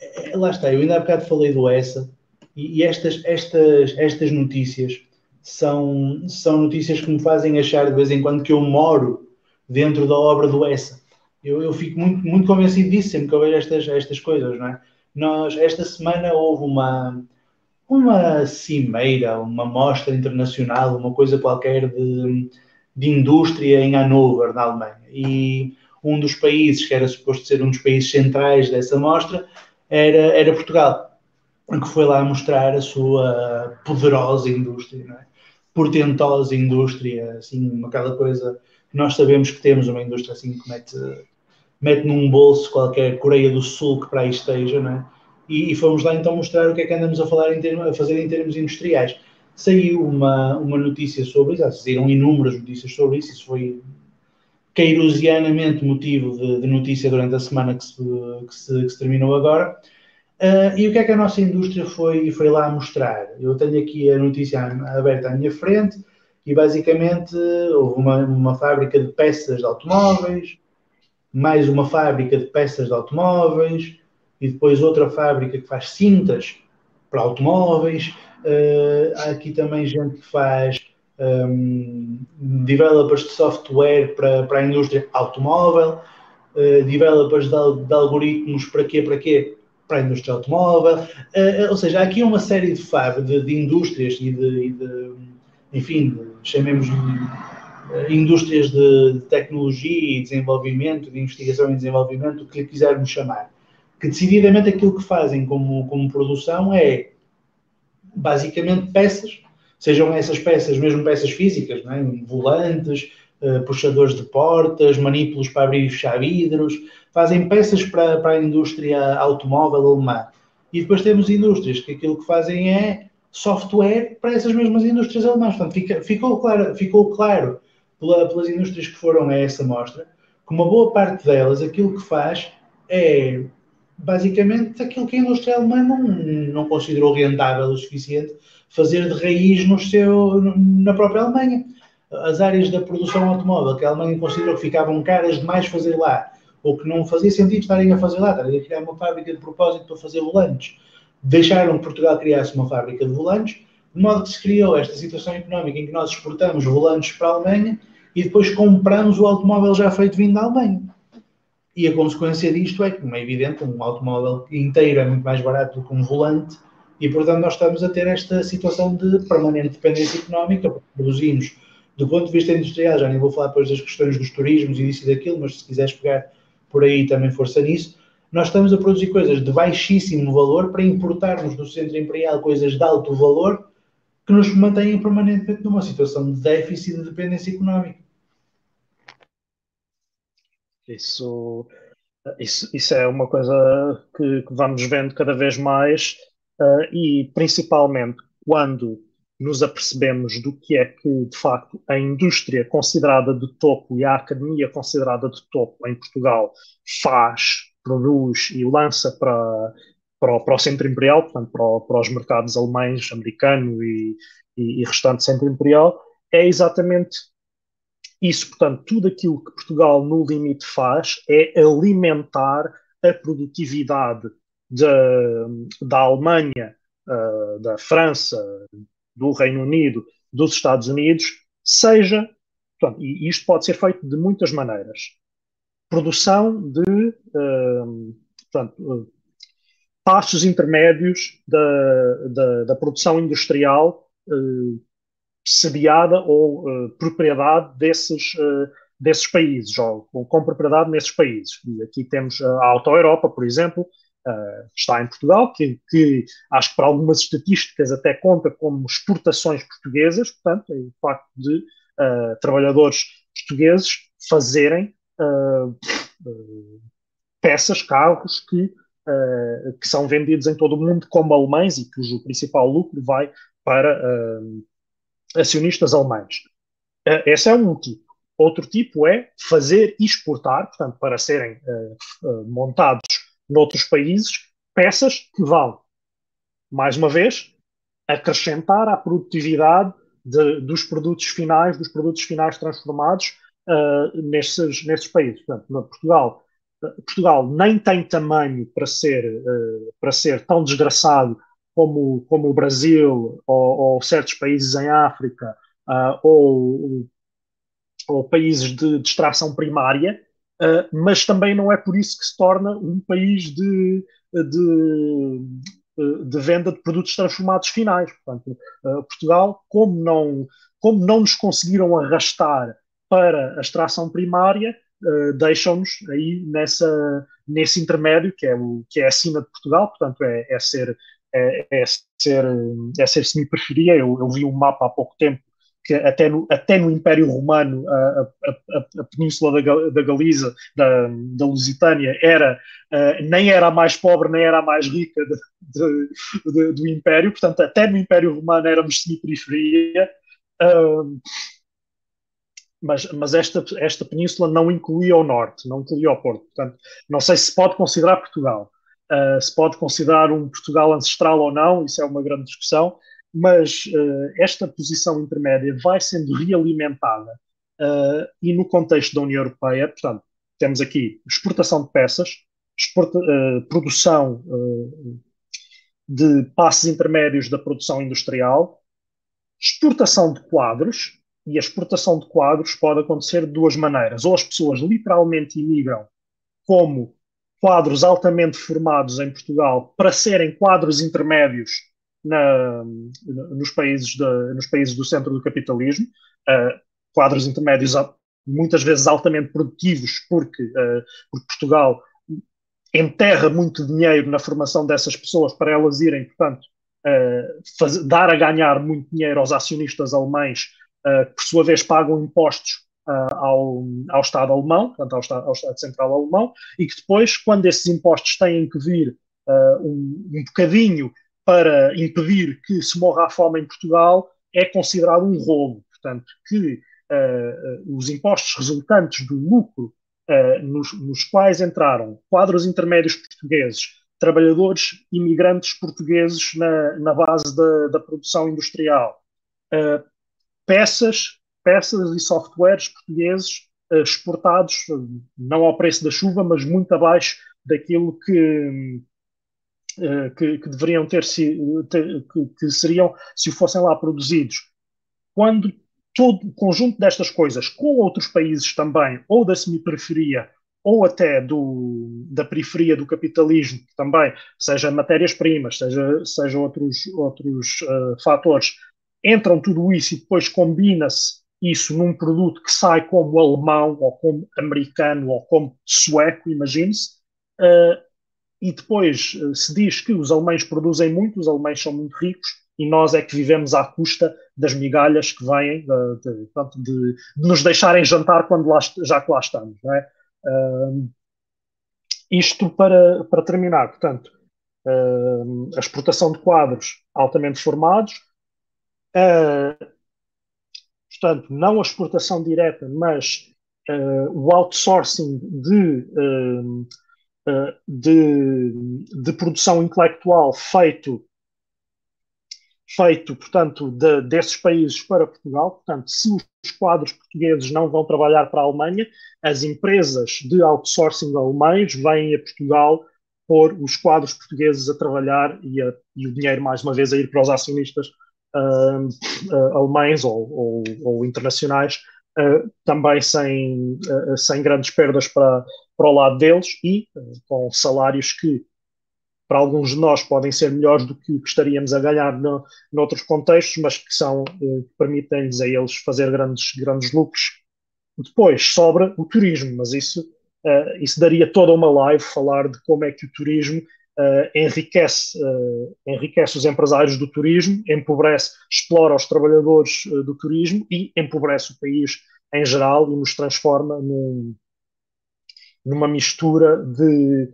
é, lá está, eu ainda há bocado falei do ESA e, e estas, estas, estas notícias são, são notícias que me fazem achar de vez em quando que eu moro dentro da obra do ESA. Eu, eu fico muito, muito convencido disso sempre que eu vejo estas, estas coisas, não é? Nós, esta semana houve uma, uma cimeira, uma mostra internacional, uma coisa qualquer de, de indústria em Hannover, na Alemanha. E um dos países que era suposto ser um dos países centrais dessa mostra era, era Portugal, que foi lá mostrar a sua poderosa indústria, é? Portentosa indústria, assim, aquela coisa nós sabemos que temos uma indústria assim que mete, mete num bolso qualquer Coreia do Sul que para aí esteja, não é? e, e, fomos lá então mostrar o que é que andamos a, falar em termos, a fazer em termos industriais. Saiu uma, uma notícia sobre isso, saíram inúmeras notícias sobre isso, isso foi queirosianamente motivo de, de, notícia durante a semana que se, que se, que se terminou agora. Uh, e o que é que a nossa indústria foi, foi lá mostrar? Eu tenho aqui a notícia aberta à minha frente e basicamente houve uma, uma fábrica de peças de automóveis, mais uma fábrica de peças de automóveis, e depois outra fábrica que faz cintas para automóveis. Uh, há aqui também gente que faz um, developers de software para, para a indústria automóvel, uh, developers de, de, algoritmos para quê? Para quê? Para a indústria automóvel. Uh, ou seja, há aqui uma série de, de, de indústrias e de, de enfim, chamemos indústrias de, tecnologia e desenvolvimento, de investigação e desenvolvimento, o que lhe quisermos chamar que decididamente aquilo que fazem como, como produção é basicamente peças, sejam essas peças mesmo peças físicas, é? volantes, puxadores de portas, manípulos para abrir e fechar vidros, fazem peças para, para a indústria automóvel alemã. E depois temos indústrias que aquilo que fazem é software para essas mesmas indústrias alemãs. Portanto, fica, ficou claro, ficou claro pela, pelas indústrias que foram a essa mostra que uma boa parte delas aquilo que faz é basicamente aquilo que a indústria alemã não, não considerou rentável o suficiente fazer de raiz no seu, na própria Alemanha. As áreas da produção automóvel que a Alemanha considerou que ficavam caras demais fazer lá, ou que não fazia sentido estarem a fazer lá, estarem a criar uma fábrica de propósito para fazer volantes, deixaram que Portugal criasse uma fábrica de volantes, de modo que se criou esta situação económica em que nós exportamos volantes para a Alemanha e depois compramos o automóvel já feito vindo da Alemanha. E a consequência disto é que, como é evidente, um automóvel inteiro é muito mais barato do que um volante e, portanto, nós estamos a ter esta situação de permanente dependência económica, porque produzimos, do ponto de vista industrial, já nem vou falar depois das questões dos turismos e disso e daquilo, mas se quiseres pegar por aí também força nisso, nós estamos a produzir coisas de baixíssimo valor para importarmos do centro imperial coisas de alto valor que nos mantêm permanentemente numa situação de déficit de dependência económica. Isso, isso, isso é uma coisa que, que vamos vendo cada vez mais uh, e principalmente quando nos apercebemos do que é que, de facto, a indústria considerada de topo e a academia considerada de topo em Portugal faz, produz e lança para, para, o, para o centro imperial, portanto, para, o, para os mercados alemães, americano e, e, e restante centro imperial, é exatamente isso, portanto, tudo aquilo que Portugal no limite faz é alimentar a produtividade da, da Alemanha, uh, da França, do Reino Unido, dos Estados Unidos, seja, portanto, e isto pode ser feito de muitas maneiras. Produção de uh, portanto, uh, passos intermédios da, da, da produção industrial uh, sediada ou uh, propriedade desses, desses países, ou, ou, com propriedade nesses países. E aqui temos a Auto Europa, por exemplo, uh, está em Portugal, que, que, acho que para algumas estatísticas até conta como exportações portuguesas, portanto, é o facto de trabalhadores portugueses fazerem peças, carros que, que são vendidos em todo o mundo como alemães e cujo principal lucro vai para acionistas alemães. Uh, esse é um tipo. Outro tipo é fazer exportar, portanto, para serem uh, uh, montados noutros países, peças que vão, mais uma vez, acrescentar à produtividade de, dos produtos finais, dos produtos finais transformados uh, nesses, nesses países. Portanto, Portugal, Portugal nem tem tamanho para ser, para ser tão desgraçado como, como o Brasil ou, ou certos países em África uh, ou, ou, países de, de extração primária, uh, mas também não é por isso que se torna um país de, de, de venda de produtos transformados finais. Portanto, uh, Portugal, como não, como não nos conseguiram arrastar para a extração primária, Uh, deixam-nos aí nessa, nesse intermédio que é, o, que é acima de Portugal, portanto é, é ser é, é ser, é ser semi-periferia. Eu, eu, vi um mapa há pouco tempo que até no, até no Império Romano a, a, a, península da, da Galiza, da, da Lusitânia, era, uh, nem era a mais pobre, nem era a mais rica de, de, de, do Império, portanto, até no Império Romano éramos semi-periferia. Uh, mas, mas esta, esta península não incluía o norte, não incluía o Porto. Portanto, não sei se pode considerar Portugal. Uh, se pode considerar um Portugal ancestral ou não, isso é uma grande discussão, mas uh, esta posição intermédia vai sendo realimentada uh, e no contexto da União Europeia, portanto, temos aqui exportação de peças, exporta, produção de passos intermédios da produção industrial, exportação de quadros, e a exportação de quadros pode acontecer de duas maneiras. Ou as pessoas literalmente imigram como quadros altamente formados em Portugal para serem quadros intermédios na, nos, países de, nos países do centro do capitalismo, uh, quadros intermédios muitas vezes altamente produtivos, porque, uh, porque Portugal enterra muito dinheiro na formação dessas pessoas para elas irem, portanto, uh, faz, dar a ganhar muito dinheiro aos acionistas alemães, que por sua vez pagam impostos uh, ao, ao Estado alemão, portanto, ao Estado, ao Estado Central alemão, e que depois, quando esses impostos têm que vir um, um bocadinho para impedir que se morra a fome em Portugal é considerado um roubo. Portanto, que uh, os impostos resultantes do lucro uh, nos, nos, quais entraram quadros intermédios portugueses, trabalhadores imigrantes portugueses na, na base da, da, produção industrial, uh, peças, peças e softwares portugueses exportados, não ao preço da chuva, mas muito abaixo daquilo que, que, que, deveriam ter, ter que, que, seriam se fossem lá produzidos. Quando todo o conjunto destas coisas com outros países também, ou da semi-periferia, ou até do, da periferia do capitalismo, também, seja matérias-primas, seja, seja outros, outros uh, fatores, entram tudo isso e depois combina-se isso num produto que sai como alemão, ou como americano, ou como sueco, imagine-se, uh, e depois uh, se diz que os alemães produzem muito, os alemães são muito ricos, e nós é que vivemos à custa das migalhas que vêm de, de, de, de nos deixarem jantar quando lá, já que lá estamos. É? Uh, isto para, para terminar, portanto, uh, a exportação de quadros altamente formados, uh, portanto, não a exportação direta, mas o outsourcing de, de, de produção intelectual feito feito, portanto, de, desses países para Portugal. Portanto, se os quadros portugueses não vão trabalhar para a Alemanha, as empresas de outsourcing alemães vêm a Portugal pôr os quadros portugueses a trabalhar e, a, e o dinheiro, mais uma vez, a ir para os acionistas uh, uh, alemães ou, ou, ou internacionais, uh, também sem, sem grandes perdas para, para o lado deles e com salários que para alguns de nós podem ser melhores do que gostaríamos a ganhar no, noutros contextos, mas que são eh, permitem-lhes a eles fazer grandes, grandes lucros. Depois sobra o turismo, mas isso, uh, isso daria toda uma live falar de como é que o turismo enriquece, enriquece os empresários do turismo, empobrece, explora os trabalhadores do turismo e empobrece o país em geral e nos transforma num, numa mistura de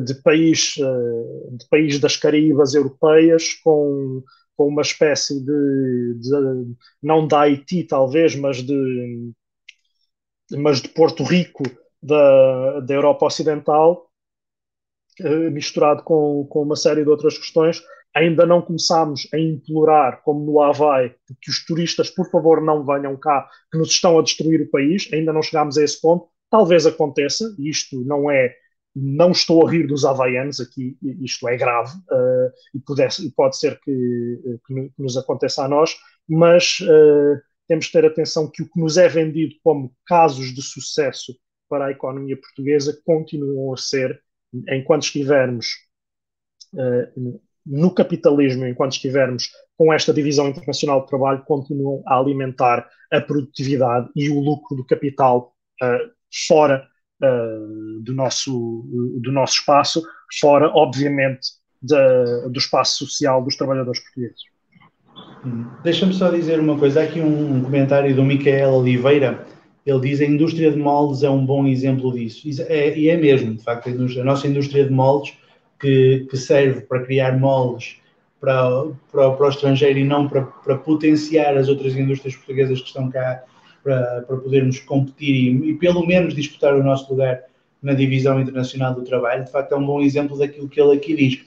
de país, eh, de país das Caraíbas europeias com, com uma espécie de, de, não da Haiti talvez, mas de, mas de Porto Rico da, da Europa Ocidental, eh, misturado com, com uma série de outras questões. Ainda não começámos a implorar, como no Havaí, que os turistas, por favor, não venham cá, que nos estão a destruir o país. Ainda não chegámos a esse ponto. Talvez aconteça, isto não é não estou a rir dos havaianos aqui, isto é grave uh, e, pudesse, pode ser que, que, nos aconteça a nós, mas uh, temos de ter atenção que o que nos é vendido como casos de sucesso para a economia portuguesa continuam a ser, enquanto estivermos uh, no capitalismo, enquanto estivermos com esta divisão internacional de trabalho, continuam a alimentar a produtividade e o lucro do capital fora uh, do, nosso, do nosso espaço, fora, obviamente, da, do espaço social dos trabalhadores portugueses. Hum. Deixa-me só dizer uma coisa. Há aqui um comentário do Micael Oliveira. Ele diz a indústria de moldes é um bom exemplo disso. É, e é mesmo, de facto, a nossa indústria de moldes, que, que serve para criar moldes para, para, para, o estrangeiro e não para, para potenciar as outras indústrias portuguesas que estão cá para, para podermos competir e, e, pelo menos disputar o nosso lugar na divisão internacional do trabalho. De facto, é um bom exemplo daquilo que ele aqui diz.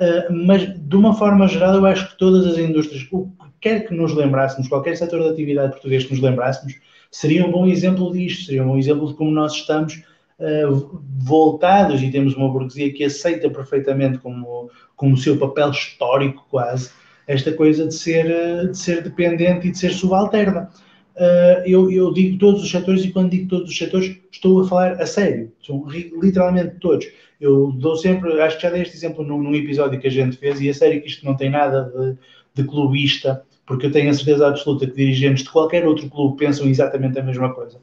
Uh, mas, de uma forma geral, eu acho que todas as indústrias, o que quer que nos lembrássemos, qualquer setor de atividade português que nos lembrássemos, seria um bom exemplo disto, seria um bom exemplo de como nós estamos uh, voltados e temos uma burguesia que aceita perfeitamente como, como seu papel histórico, quase, esta coisa de ser, ah, de ser dependente e de ser subalterna eu, eu, digo todos os setores e quando digo todos os setores estou a falar a sério, são literalmente todos. Eu dou sempre, acho que já dei este exemplo num, num episódio que a gente fez e a sério que isto não tem nada de, de clubista, porque eu tenho a certeza absoluta que dirigentes de qualquer outro clube pensam exatamente a mesma coisa.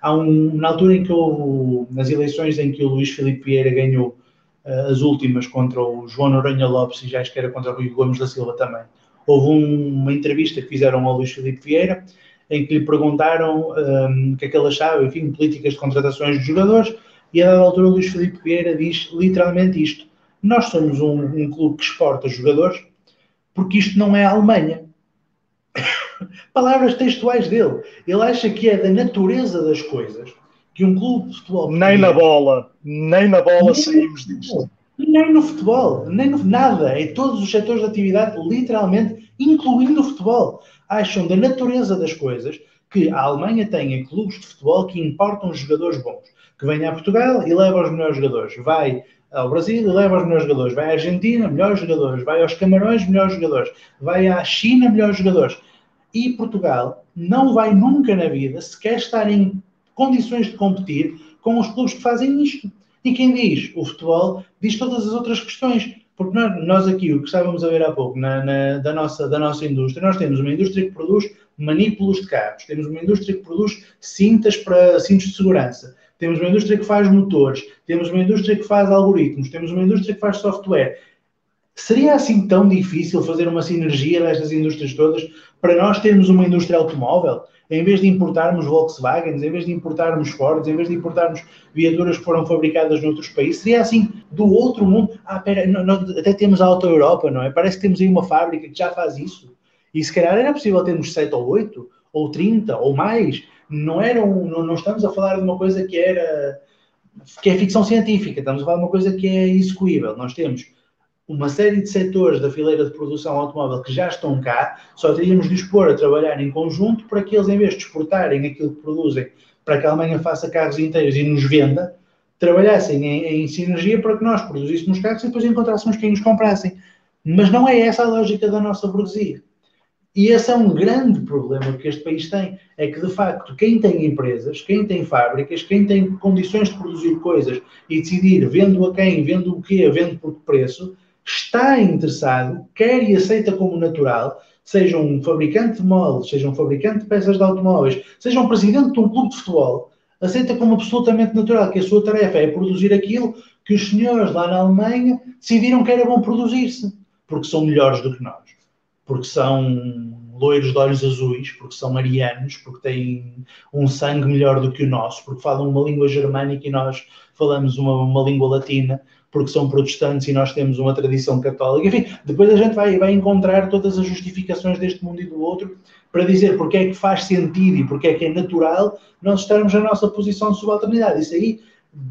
Há um, na altura em que houve, nas eleições em que o Luís Filipe Vieira ganhou uh, as últimas contra o João Noronha Lopes e já acho que era contra o Rui Gomes da Silva também, houve um, uma entrevista que fizeram ao Luís Filipe Vieira em que lhe perguntaram um, o que é que ele achava, enfim, políticas de contratações de jogadores, e a dada altura o Luís Filipe Vieira diz literalmente isto: nós somos um, um clube que exporta jogadores, porque isto não é a Alemanha. Palavras textuais dele. Ele acha que é da natureza das coisas que um clube de futebol. Nem na bola, nem na bola nem saímos disto. Nem no futebol, nem no nada. Em todos os setores de atividade, literalmente, incluindo o futebol. Acham da natureza das coisas que a Alemanha tenha clubes de futebol que importam jogadores bons. Que venha a Portugal e leva os melhores jogadores. Vai ao Brasil e leva os melhores jogadores. Vai à Argentina, melhores jogadores. Vai aos Camarões, melhores jogadores. Vai à China, melhores jogadores. E Portugal não vai nunca na vida sequer estar em condições de competir com os clubes que fazem isto. E quem diz o futebol diz todas as outras questões. Porque nós, aqui, o que estávamos a ver há pouco na, na, da, nossa, da nossa indústria, nós temos uma indústria que produz manípulos de carros, temos uma indústria que produz cintas para cintos de segurança, temos uma indústria que faz motores, temos uma indústria que faz algoritmos, temos uma indústria que faz software. Seria assim tão difícil fazer uma sinergia destas indústrias todas para nós termos uma indústria automóvel? Em vez de importarmos Volkswagens, em vez de importarmos Fords, em vez de importarmos viaturas que foram fabricadas noutros países, seria assim do outro mundo. Ah, pera, nós até temos a Auto Europa, não é? Parece que temos aí uma fábrica que já faz isso. E se calhar era possível termos 7 ou 8, ou 30, ou mais. Não, era um, não, não estamos a falar de uma coisa que era que é ficção científica, estamos a falar de uma coisa que é execuível. Nós temos uma série de setores da fileira de produção automóvel que já estão cá, só teríamos de expor a trabalhar em conjunto para que eles, em vez de exportarem aquilo que produzem para que a Alemanha faça carros inteiros e nos venda, trabalhassem em, em sinergia para que nós produzíssemos carros e depois encontrássemos quem nos comprassem. Mas não é essa a lógica da nossa burguesia. E esse é um grande problema que este país tem. É que, de facto, quem tem empresas, quem tem fábricas, quem tem condições de produzir coisas e decidir vendo a quem, vendo o quê, vendo por que preço, está interessado, quer e aceita como natural, seja um fabricante de moldes, seja um fabricante de peças de automóveis, seja um presidente de um clube de futebol, aceita como absolutamente natural que a sua tarefa é produzir aquilo que os senhores lá na Alemanha decidiram que era bom produzir-se, porque são melhores do que nós, porque são loiros de olhos azuis, porque são arianos, porque têm um sangue melhor do que o nosso, porque falam uma língua germânica e nós falamos uma, uma língua latina, porque são protestantes e nós temos uma tradição católica. Enfim, depois a gente vai, vai encontrar todas as justificações deste mundo e do outro para dizer porque é que faz sentido e porque é que é natural nós estarmos na nossa posição de subalternidade. Isso aí,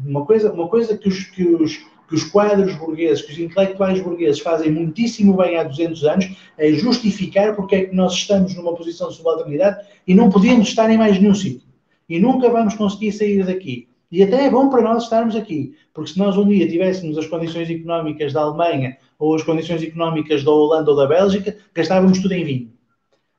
uma coisa, uma coisa que os, que os que os quadros burgueses, que os intelectuais burgueses fazem muitíssimo bem há 200 anos, é justificar porque é que nós estamos numa posição de subalternidade e não podíamos estar em mais nenhum sítio. E nunca vamos conseguir sair daqui. E até é bom para nós estarmos aqui, porque se nós um dia tivéssemos as condições económicas da Alemanha ou as condições económicas da Holanda ou da Bélgica, gastávamos tudo em vinho.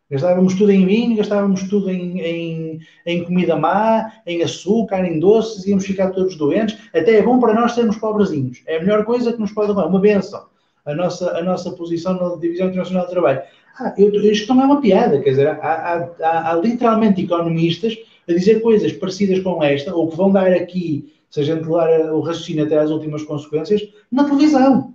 Gastávamos tudo em vinho, gastávamos tudo em, em, em, comida má, em açúcar, em doces, íamos ficar todos doentes. Até é bom para nós sermos pobrezinhos. É a melhor coisa que nos pode dar, uma benção. A nossa, a nossa posição na Divisão Internacional de Trabalho. Ah, eu, isto não é uma piada, quer dizer, há, há, há, há literalmente economistas a dizer coisas parecidas com esta, ou que vão dar aqui, se a gente levar o raciocínio até às últimas consequências, na televisão.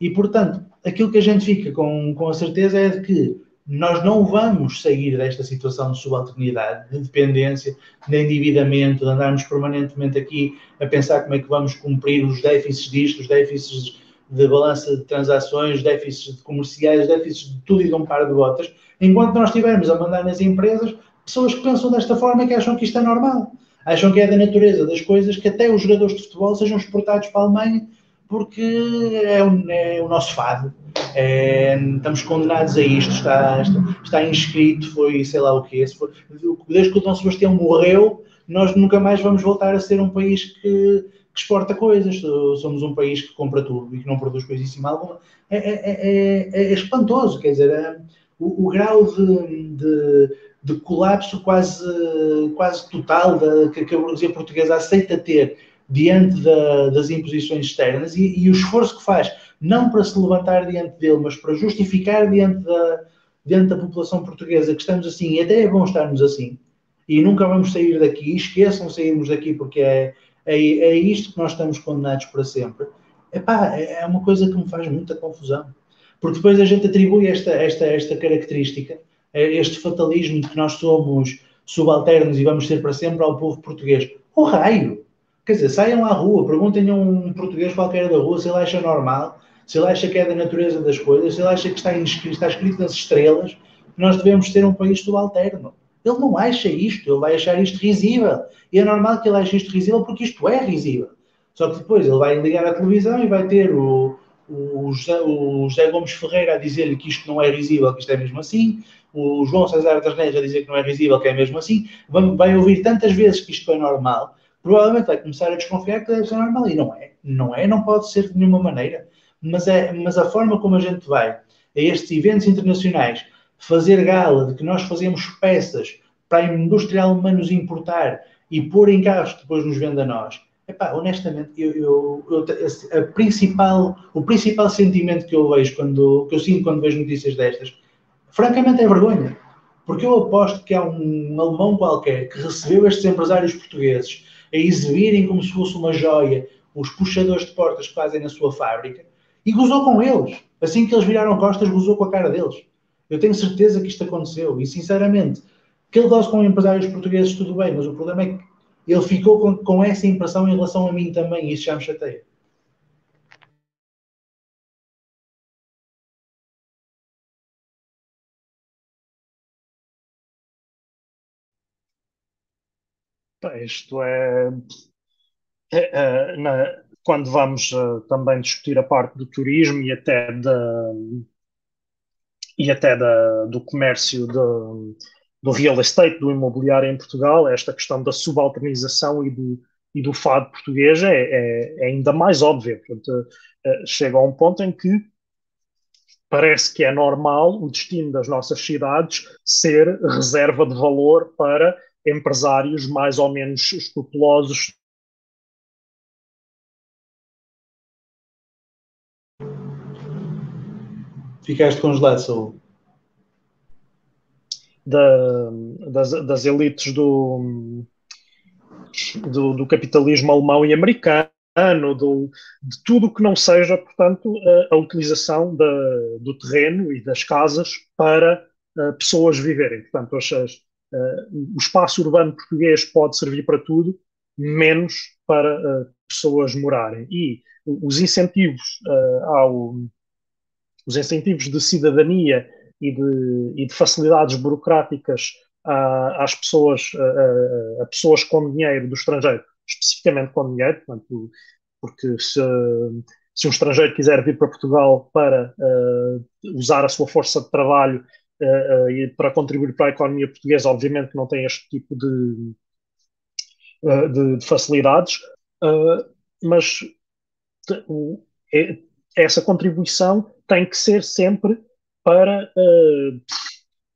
E, portanto, aquilo que a gente fica com, com a certeza é de que nós não vamos sair desta situação de subalternidade, de dependência, de endividamento, de andarmos permanentemente aqui a pensar como é que vamos cumprir os déficits disto, os déficits de balança de transações, déficits de comerciais, déficits de tudo e de um par de botas, enquanto nós estivermos a mandar nas empresas pessoas que pensam desta forma e que acham que isto é normal. Acham que é da natureza das coisas que até os jogadores de futebol sejam exportados para a Alemanha porque é o, é o nosso fado. É, estamos condenados a isto, está, está, está, inscrito, foi sei lá o que foi, desde que o Dom Sebastião morreu, nós nunca mais vamos voltar a ser um país que, que, exporta coisas. Somos um país que compra tudo e que não produz coisíssima alguma. É, é, é, é, é espantoso, quer dizer, é, o, o, grau de, de de colapso quase, quase total da, que a burguesia portuguesa aceita ter diante da, das imposições externas e, e, o esforço que faz, não para se levantar diante dele, mas para justificar diante da, diante da população portuguesa que estamos assim, e até é bom estarmos assim, e nunca vamos sair daqui, esqueçam sairmos daqui porque é, é, é isto que nós estamos condenados para sempre. Epá, é uma coisa que me faz muita confusão. Porque depois a gente atribui esta, esta, esta característica é este fatalismo de que nós somos subalternos e vamos ser para sempre ao povo português. O raio! Quer dizer, saiam à rua, perguntem a um português qualquer da rua se ele acha normal, se ele acha que é da natureza das coisas, se ele acha que está, inscrito, está escrito nas estrelas, nós devemos ter um país subalterno. Ele não acha isto, ele vai achar isto risível. E é normal que ele ache isto risível porque isto é risível. Só que depois ele vai ligar à televisão e vai ter o, o, José, Gomes Ferreira a dizer-lhe que isto não é risível, que isto é mesmo assim, o João César das Neves a dizer que não é risível, que é mesmo assim, vai, vai ouvir tantas vezes que isto é normal, provavelmente vai começar a desconfiar que deve ser normal. E não é. Não é, não pode ser de nenhuma maneira. Mas, é, mas a forma como a gente vai a estes eventos internacionais fazer gala de que nós fazemos peças para a indústria alemã nos importar e pôr em carros que depois nos vende a nós. Epá, honestamente, eu, eu, eu, a principal, o principal sentimento que eu vejo quando que eu sinto quando vejo notícias destas, francamente é vergonha. Porque eu aposto que há um alemão qualquer que recebeu estes empresários portugueses a exibirem como se fosse uma joia os puxadores de portas que fazem na sua fábrica e gozou com eles. Assim que eles viraram costas, gozou com a cara deles. Eu tenho certeza que isto aconteceu e, sinceramente, que ele goze com empresários portugueses, tudo bem, mas o problema é que ele ficou com, com essa impressão em relação a mim também e isso já me chateia. Isto é, é, é na, quando vamos uh, também discutir a parte do turismo e até da, e até da, do comércio de, do real estate, do imobiliário em Portugal, esta questão da subalternização e do, e do fado português é, é, é ainda mais óbvia. Portanto, uh, chega a um ponto em que parece que é normal o destino das nossas cidades ser reserva de valor para empresários mais ou menos escrupulosos Ficaste congelado, Saúl. Da, das, das elites do, do, do, capitalismo alemão e americano, do, de tudo que não seja, portanto, a, a utilização da, do terreno e das casas para uh, pessoas viverem. Portanto, as, as, uh, o espaço urbano português pode servir para tudo, menos para uh, pessoas morarem. E os incentivos ao os incentivos de cidadania e de, e de facilidades burocráticas às pessoas, a, a, pessoas com dinheiro do estrangeiro, especificamente com dinheiro, portanto, porque se, se um estrangeiro quiser vir para Portugal para uh, usar a sua força de trabalho uh, e para contribuir para a economia portuguesa, obviamente não tem este tipo de, de, de facilidades, mas é, essa contribuição tem que ser sempre para, uh,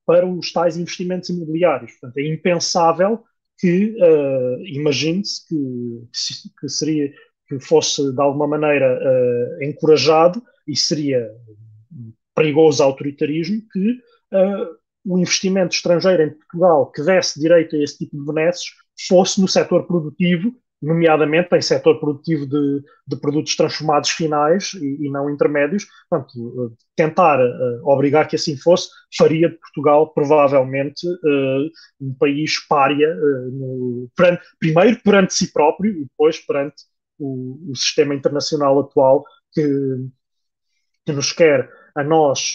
para os tais investimentos imobiliários. Portanto, é impensável que, uh, imagine-se que, que, seria, que fosse de alguma maneira uh, encorajado e seria perigoso autoritarismo que o investimento estrangeiro em Portugal que desse direito a esse tipo de benesses fosse no setor produtivo nomeadamente em setor produtivo de, de produtos transformados finais e, e, não intermédios. Portanto, tentar uh, obrigar que assim fosse faria de Portugal provavelmente uh, um país pária, uh, no, perante, primeiro perante si próprio e depois perante o, o sistema internacional atual que, que, nos quer a nós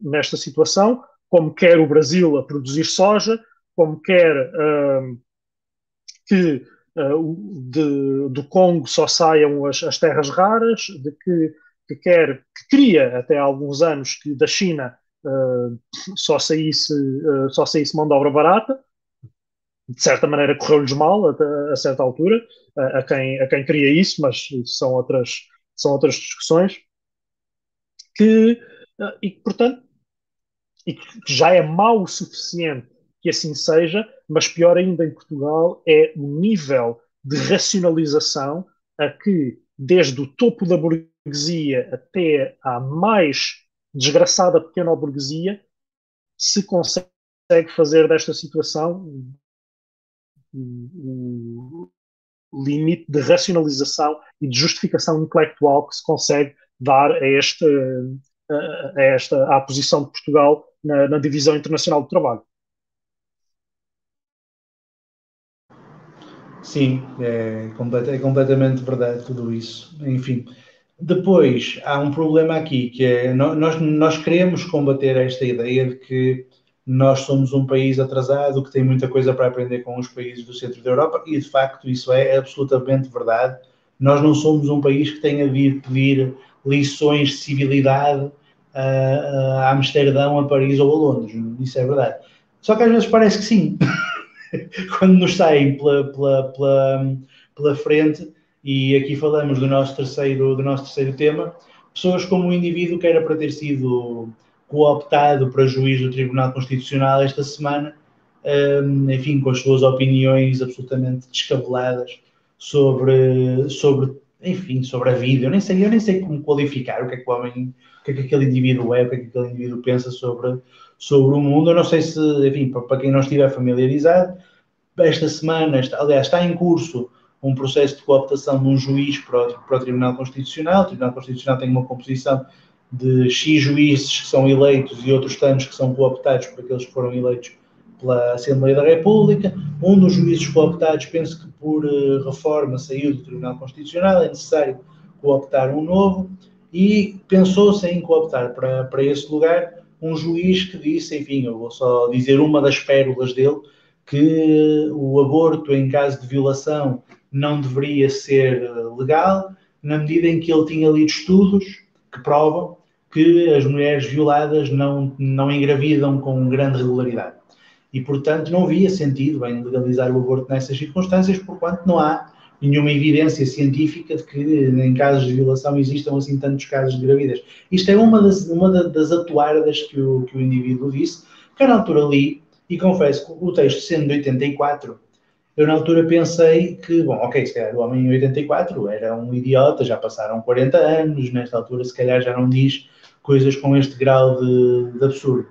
nesta situação, como quer o Brasil a produzir soja, como quer que de, do Congo só saiam as, as terras raras, de que, que, quer, que queria até há alguns anos que da China uh, só, saísse, uh, só saísse mão de obra barata, de certa maneira correu-lhes mal a, a, certa altura, a, a, quem, a quem queria isso, mas são outras, são outras discussões, que, e que, portanto, e que já é mau o suficiente que assim seja, mas pior ainda em Portugal é o nível de racionalização a que, desde o topo da burguesia até à mais desgraçada pequena burguesia, se consegue fazer desta situação o limite de racionalização e de justificação intelectual que se consegue dar a, este, a, esta à posição de Portugal na, na divisão internacional do trabalho. Sim, é, é completamente verdade tudo isso. Enfim, depois há um problema aqui que é nós, nós queremos combater esta ideia de que nós somos um país atrasado que tem muita coisa para aprender com os países do centro da Europa e de facto isso é absolutamente verdade. Nós não somos um país que tenha de pedir lições de civilidade a, a Amsterdão, a Paris ou a Londres. Isso é verdade. Só que às vezes parece que sim. Quando nos saem pela, pela, pela, pela frente, e aqui falamos do nosso terceiro, do nosso terceiro tema, pessoas como o indivíduo que era para ter sido cooptado para juiz do Tribunal Constitucional esta semana, um, enfim, com as suas opiniões absolutamente descabeladas sobre, sobre, enfim, sobre a vida. Eu nem sei, eu nem sei como qualificar o que é que o homem, o que é que aquele indivíduo é, o que é que aquele indivíduo pensa sobre, sobre o mundo. Eu não sei se, enfim, para, quem não estiver familiarizado, esta semana, está, aliás, está em curso um processo de cooptação de um juiz para o, para o Tribunal Constitucional. O Tribunal Constitucional tem uma composição de X juízes que são eleitos e outros tantos que são cooptados por aqueles que foram eleitos pela Assembleia da República. Um dos juízes cooptados, penso que por uh, reforma saiu do Tribunal Constitucional, é necessário cooptar um novo, e pensou-se em cooptar para, para esse lugar um juiz que disse, enfim, eu vou só dizer uma das pérolas dele, que o aborto em caso de violação não deveria ser eh, legal, na medida em que ele tinha lido estudos que provam que as mulheres violadas não, não engravidam com grande regularidade. E, portanto, não havia sentido em legalizar o aborto nessas circunstâncias, porquanto não há nenhuma evidência científica de que em casos de violação existam assim tantos casos de gravidez. Isto é uma das, uma das atuardas que o, que o indivíduo disse, que eu na altura li, e confesso que o texto sendo de 84, eu na altura pensei que, bom, ok, se calhar o homem em 84 era um idiota, já passaram 40 anos, nesta altura se calhar já não diz coisas com este grau de, de absurdo.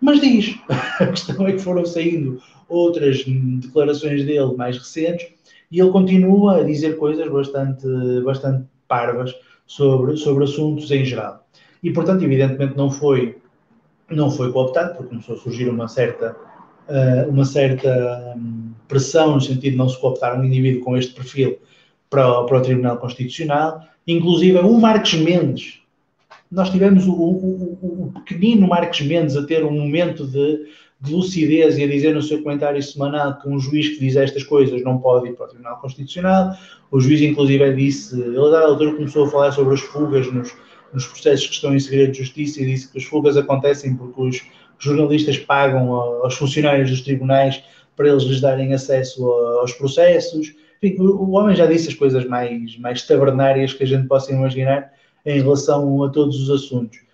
Mas diz, a questão é que foram saindo outras declarações dele mais recentes e ele continua a dizer coisas bastante, bastante parvas sobre, sobre assuntos em geral. E, portanto, evidentemente não foi, não foi cooptado, porque começou a surgir uma certa, uh, uma certa um, pressão no sentido de não se cooptar um indivíduo com este perfil para, para o Tribunal Constitucional. Inclusive, o Marcos Mendes, nós tivemos o, o, o, pequenino Marcos Mendes a ter um momento de, de, lucidez e a dizer no seu comentário semanal que um juiz que diz estas coisas não pode ir para o Tribunal Constitucional. O juiz, inclusive, disse, ele a dada altura começou a falar sobre as fugas nos, nos processos que estão em segredo de justiça e disse que as fugas acontecem porque os jornalistas pagam aos funcionários dos tribunais para eles lhes darem acesso aos processos. Enfim, o homem já disse as coisas mais, mais tabernárias que a gente possa imaginar em relação a todos os assuntos.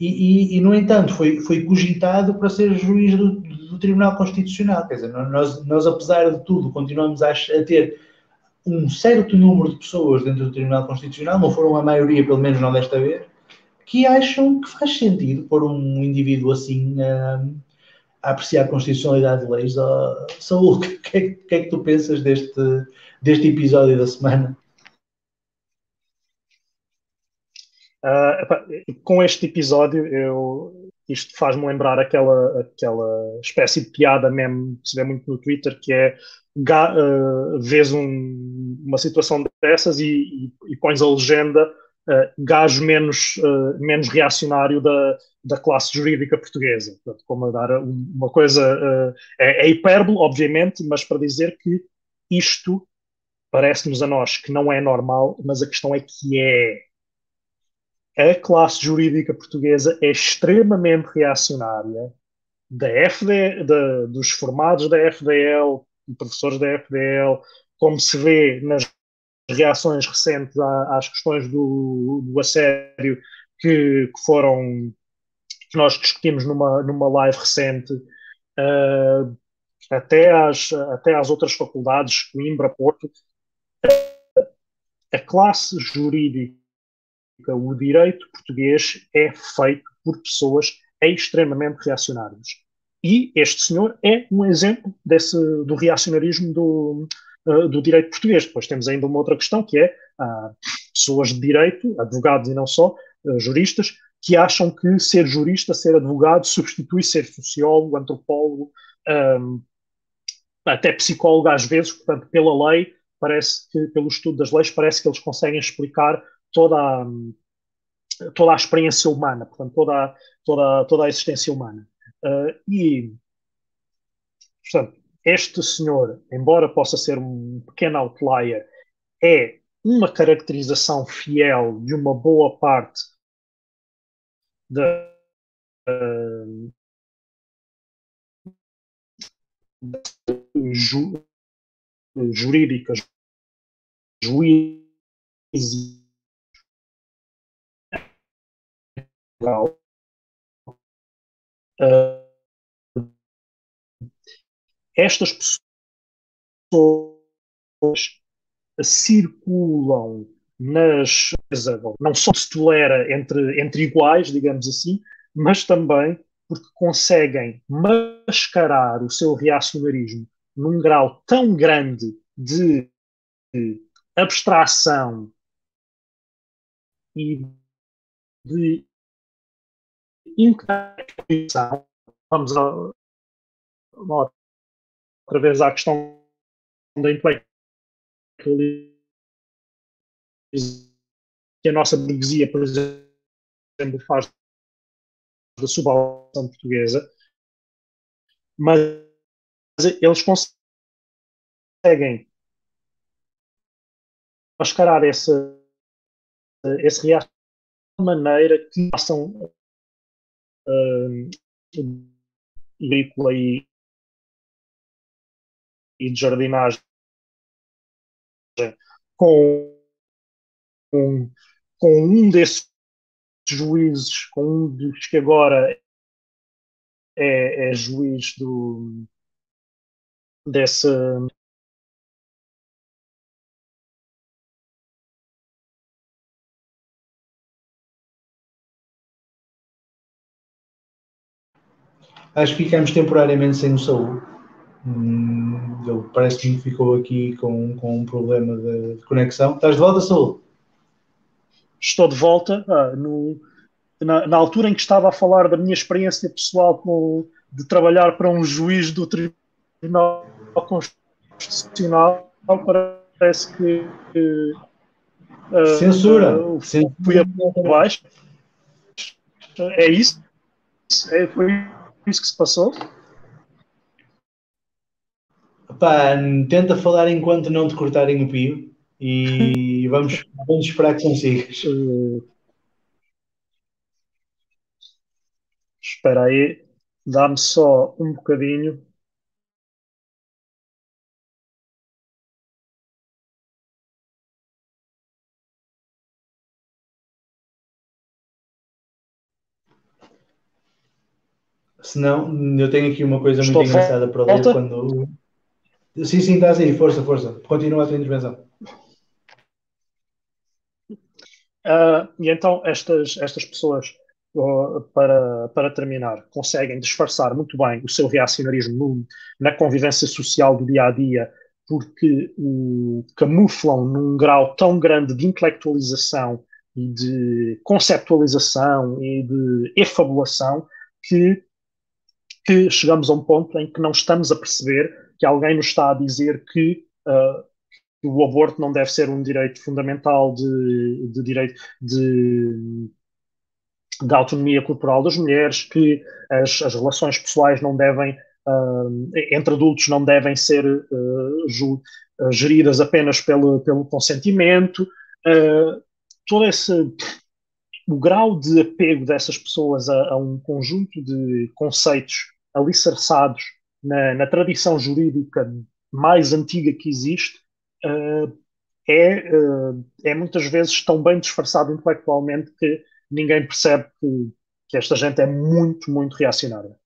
E, e, e no entanto, foi, foi cogitado para ser juiz do, do, Tribunal Constitucional. Quer dizer, nós, nós, apesar de tudo, continuamos a, a ter um certo número de pessoas dentro do Tribunal Constitucional, não foram a maioria, pelo menos não desta vez, que acham que faz sentido pôr um indivíduo assim a, a apreciar a constitucionalidade de leis. Uh, Saúl, o que, é, que, é que tu pensas deste, deste episódio da semana? Uh, com este episódio, eu, isto faz-me lembrar aquela, aquela espécie de piada mesmo que se vê muito no Twitter, que é uh, vês um, uma situação dessas e, e, e pões a legenda uh, gajo menos, uh, menos reacionário da, da classe jurídica portuguesa. Portanto, como a dar uma coisa. É, é hipérbole, obviamente, mas para dizer que isto parece-nos a nós que não é normal, mas a questão é que é a classe jurídica portuguesa é extremamente reacionária. Da FD, da, dos formados da FDL, professores da FDL, como se vê nas reações recentes às questões do, do assédio que, que, foram que nós discutimos numa, numa live recente, uh, até, às, até às outras faculdades, Coimbra, Porto, a classe jurídica o direito português é feito por pessoas extremamente reacionárias. E este senhor é um exemplo desse, do reacionarismo do, uh, do direito português. Depois temos ainda uma outra questão que é uh, pessoas de direito, advogados e não só, uh, juristas, que acham que ser jurista, ser advogado, substitui ser sociólogo, antropólogo. Um, até psicólogo às vezes, portanto, pela lei, parece que, pelo estudo das leis, parece que eles conseguem explicar toda a, toda a experiência humana, portanto, toda a, toda, toda a existência humana. Uh, e, portanto, este senhor, embora possa ser um pequeno outlier, é uma caracterização fiel de uma boa parte da, ju, jurídica, juízes uh, estas pessoas circulam nas não só se tolera entre, entre iguais, digamos assim, mas também porque conseguem mascarar o seu reacionarismo num grau tão grande de, de abstração e de intelectualização. Vamos a, outra vez à questão da intelectualização que a nossa burguesia, por exemplo, faz da subalternização portuguesa, mas eles conseguem mascarar esse, esse reato de maneira que façam uh, agrícola e, e de jardinagem com, com, com um desses juízes, com um dos que agora é, é juiz do, desse, Acho que ficamos temporariamente sem o Saúl. Hum, ele parece-me que ficou aqui com, com um problema de, de, conexão. Estás de volta, Saúl? Estou de volta. Ah, no, na, na, altura em que estava a falar da minha experiência pessoal com, de trabalhar para um juiz do Tribunal Constitucional, parece que. uh, Censura! Uh, fui abaixo. É isso? É, foi isso que se passou? Pá, tenta falar enquanto não te cortarem o pio e vamos, vamos esperar que consigas. Espera aí, dá-me só um bocadinho. Senão, eu tenho aqui uma coisa Estou muito engraçada para ler quando. Sim, sim, estás aí, força, força. Continua a tua intervenção. Uh, e então, estas, estas pessoas, uh, para, para terminar, conseguem disfarçar muito bem o seu reacionarismo no, na convivência social do dia a dia, porque uh, camuflam num grau tão grande de intelectualização e de conceptualização e de efabulação que que chegamos a um ponto em que não estamos a perceber que alguém nos está a dizer que uh, o aborto não deve ser um direito fundamental de, de direito de, de, autonomia corporal das mulheres, que as, as relações pessoais não devem uh, entre adultos não devem ser uh, ju, geridas apenas pelo, pelo consentimento. todo esse o grau de apego dessas pessoas a, a um conjunto de conceitos alicerçados na, na, tradição jurídica mais antiga que existe uh, é, uh, é muitas vezes tão bem disfarçado intelectualmente que ninguém percebe que, que esta gente é muito, muito reacionária.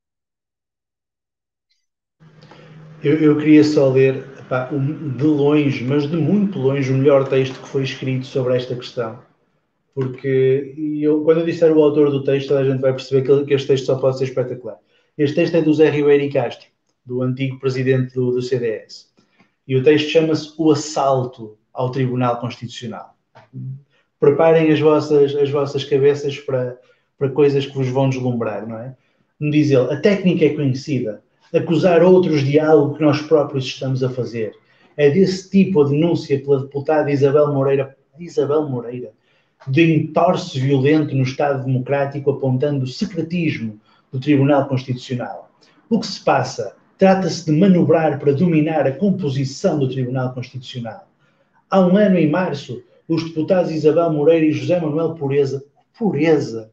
Eu, eu queria só ler de longe, mas de muito longe, o melhor texto que foi escrito sobre esta questão porque eu, quando eu disser o autor do texto, a gente vai perceber que, que este texto só pode ser espetacular. Este texto é do Zé Ribeiro Castro, do antigo presidente do, do CDS. E o texto chama-se O Assalto ao Tribunal Constitucional. Preparem as vossas, as vossas cabeças para, para coisas que vos vão deslumbrar, não é? Diz ele, a técnica é conhecida. acusar outros de algo que nós próprios estamos a fazer. É desse tipo a denúncia pela deputada Isabel Moreira, Isabel Moreira, de entorce violento no Estado Democrático, apontando secretismo do Tribunal Constitucional. O que se passa? Trata-se de manobrar para dominar a composição do Tribunal Constitucional. Há um ano, em março, os deputados Isabel Moreira e José Manuel Pureza, Pureza,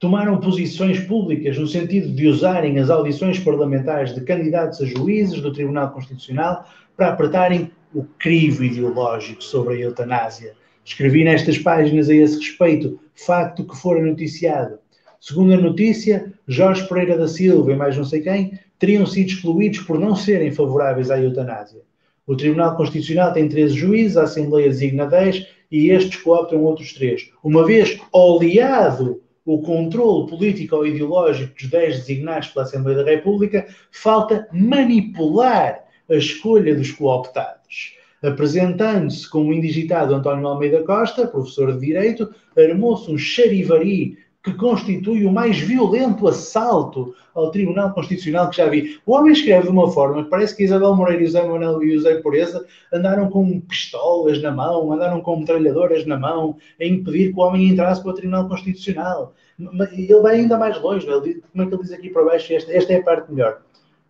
tomaram posições públicas no sentido de usarem as audições parlamentares de candidatos a juízes do Tribunal Constitucional para apertarem o crivo ideológico sobre a eutanásia. Escrevi nestas páginas a esse respeito, facto que fora noticiado. Segundo a notícia, Jorge Pereira da Silva e mais não sei quem teriam sido excluídos por não serem favoráveis à eutanásia. O Tribunal Constitucional tem 13 juízes, a Assembleia designa 10 e estes cooptam outros 3. Uma vez oleado o controle político ou ideológico dos 10 designados pela Assembleia da República, falta manipular a escolha dos cooptados. Apresentando-se como indigitado António Almeida Costa, professor de Direito, armou-se um charivari que constitui o mais violento assalto ao Tribunal Constitucional que já vi. O homem escreve de uma forma parece que Isabel Moreira e José Manuel e José Pureza andaram com pistolas na mão, andaram com metralhadoras na mão, a impedir que o homem entrasse para o Tribunal Constitucional. Ele vai ainda mais longe, não? É? como é que ele diz aqui para baixo? Esta, esta é a parte melhor.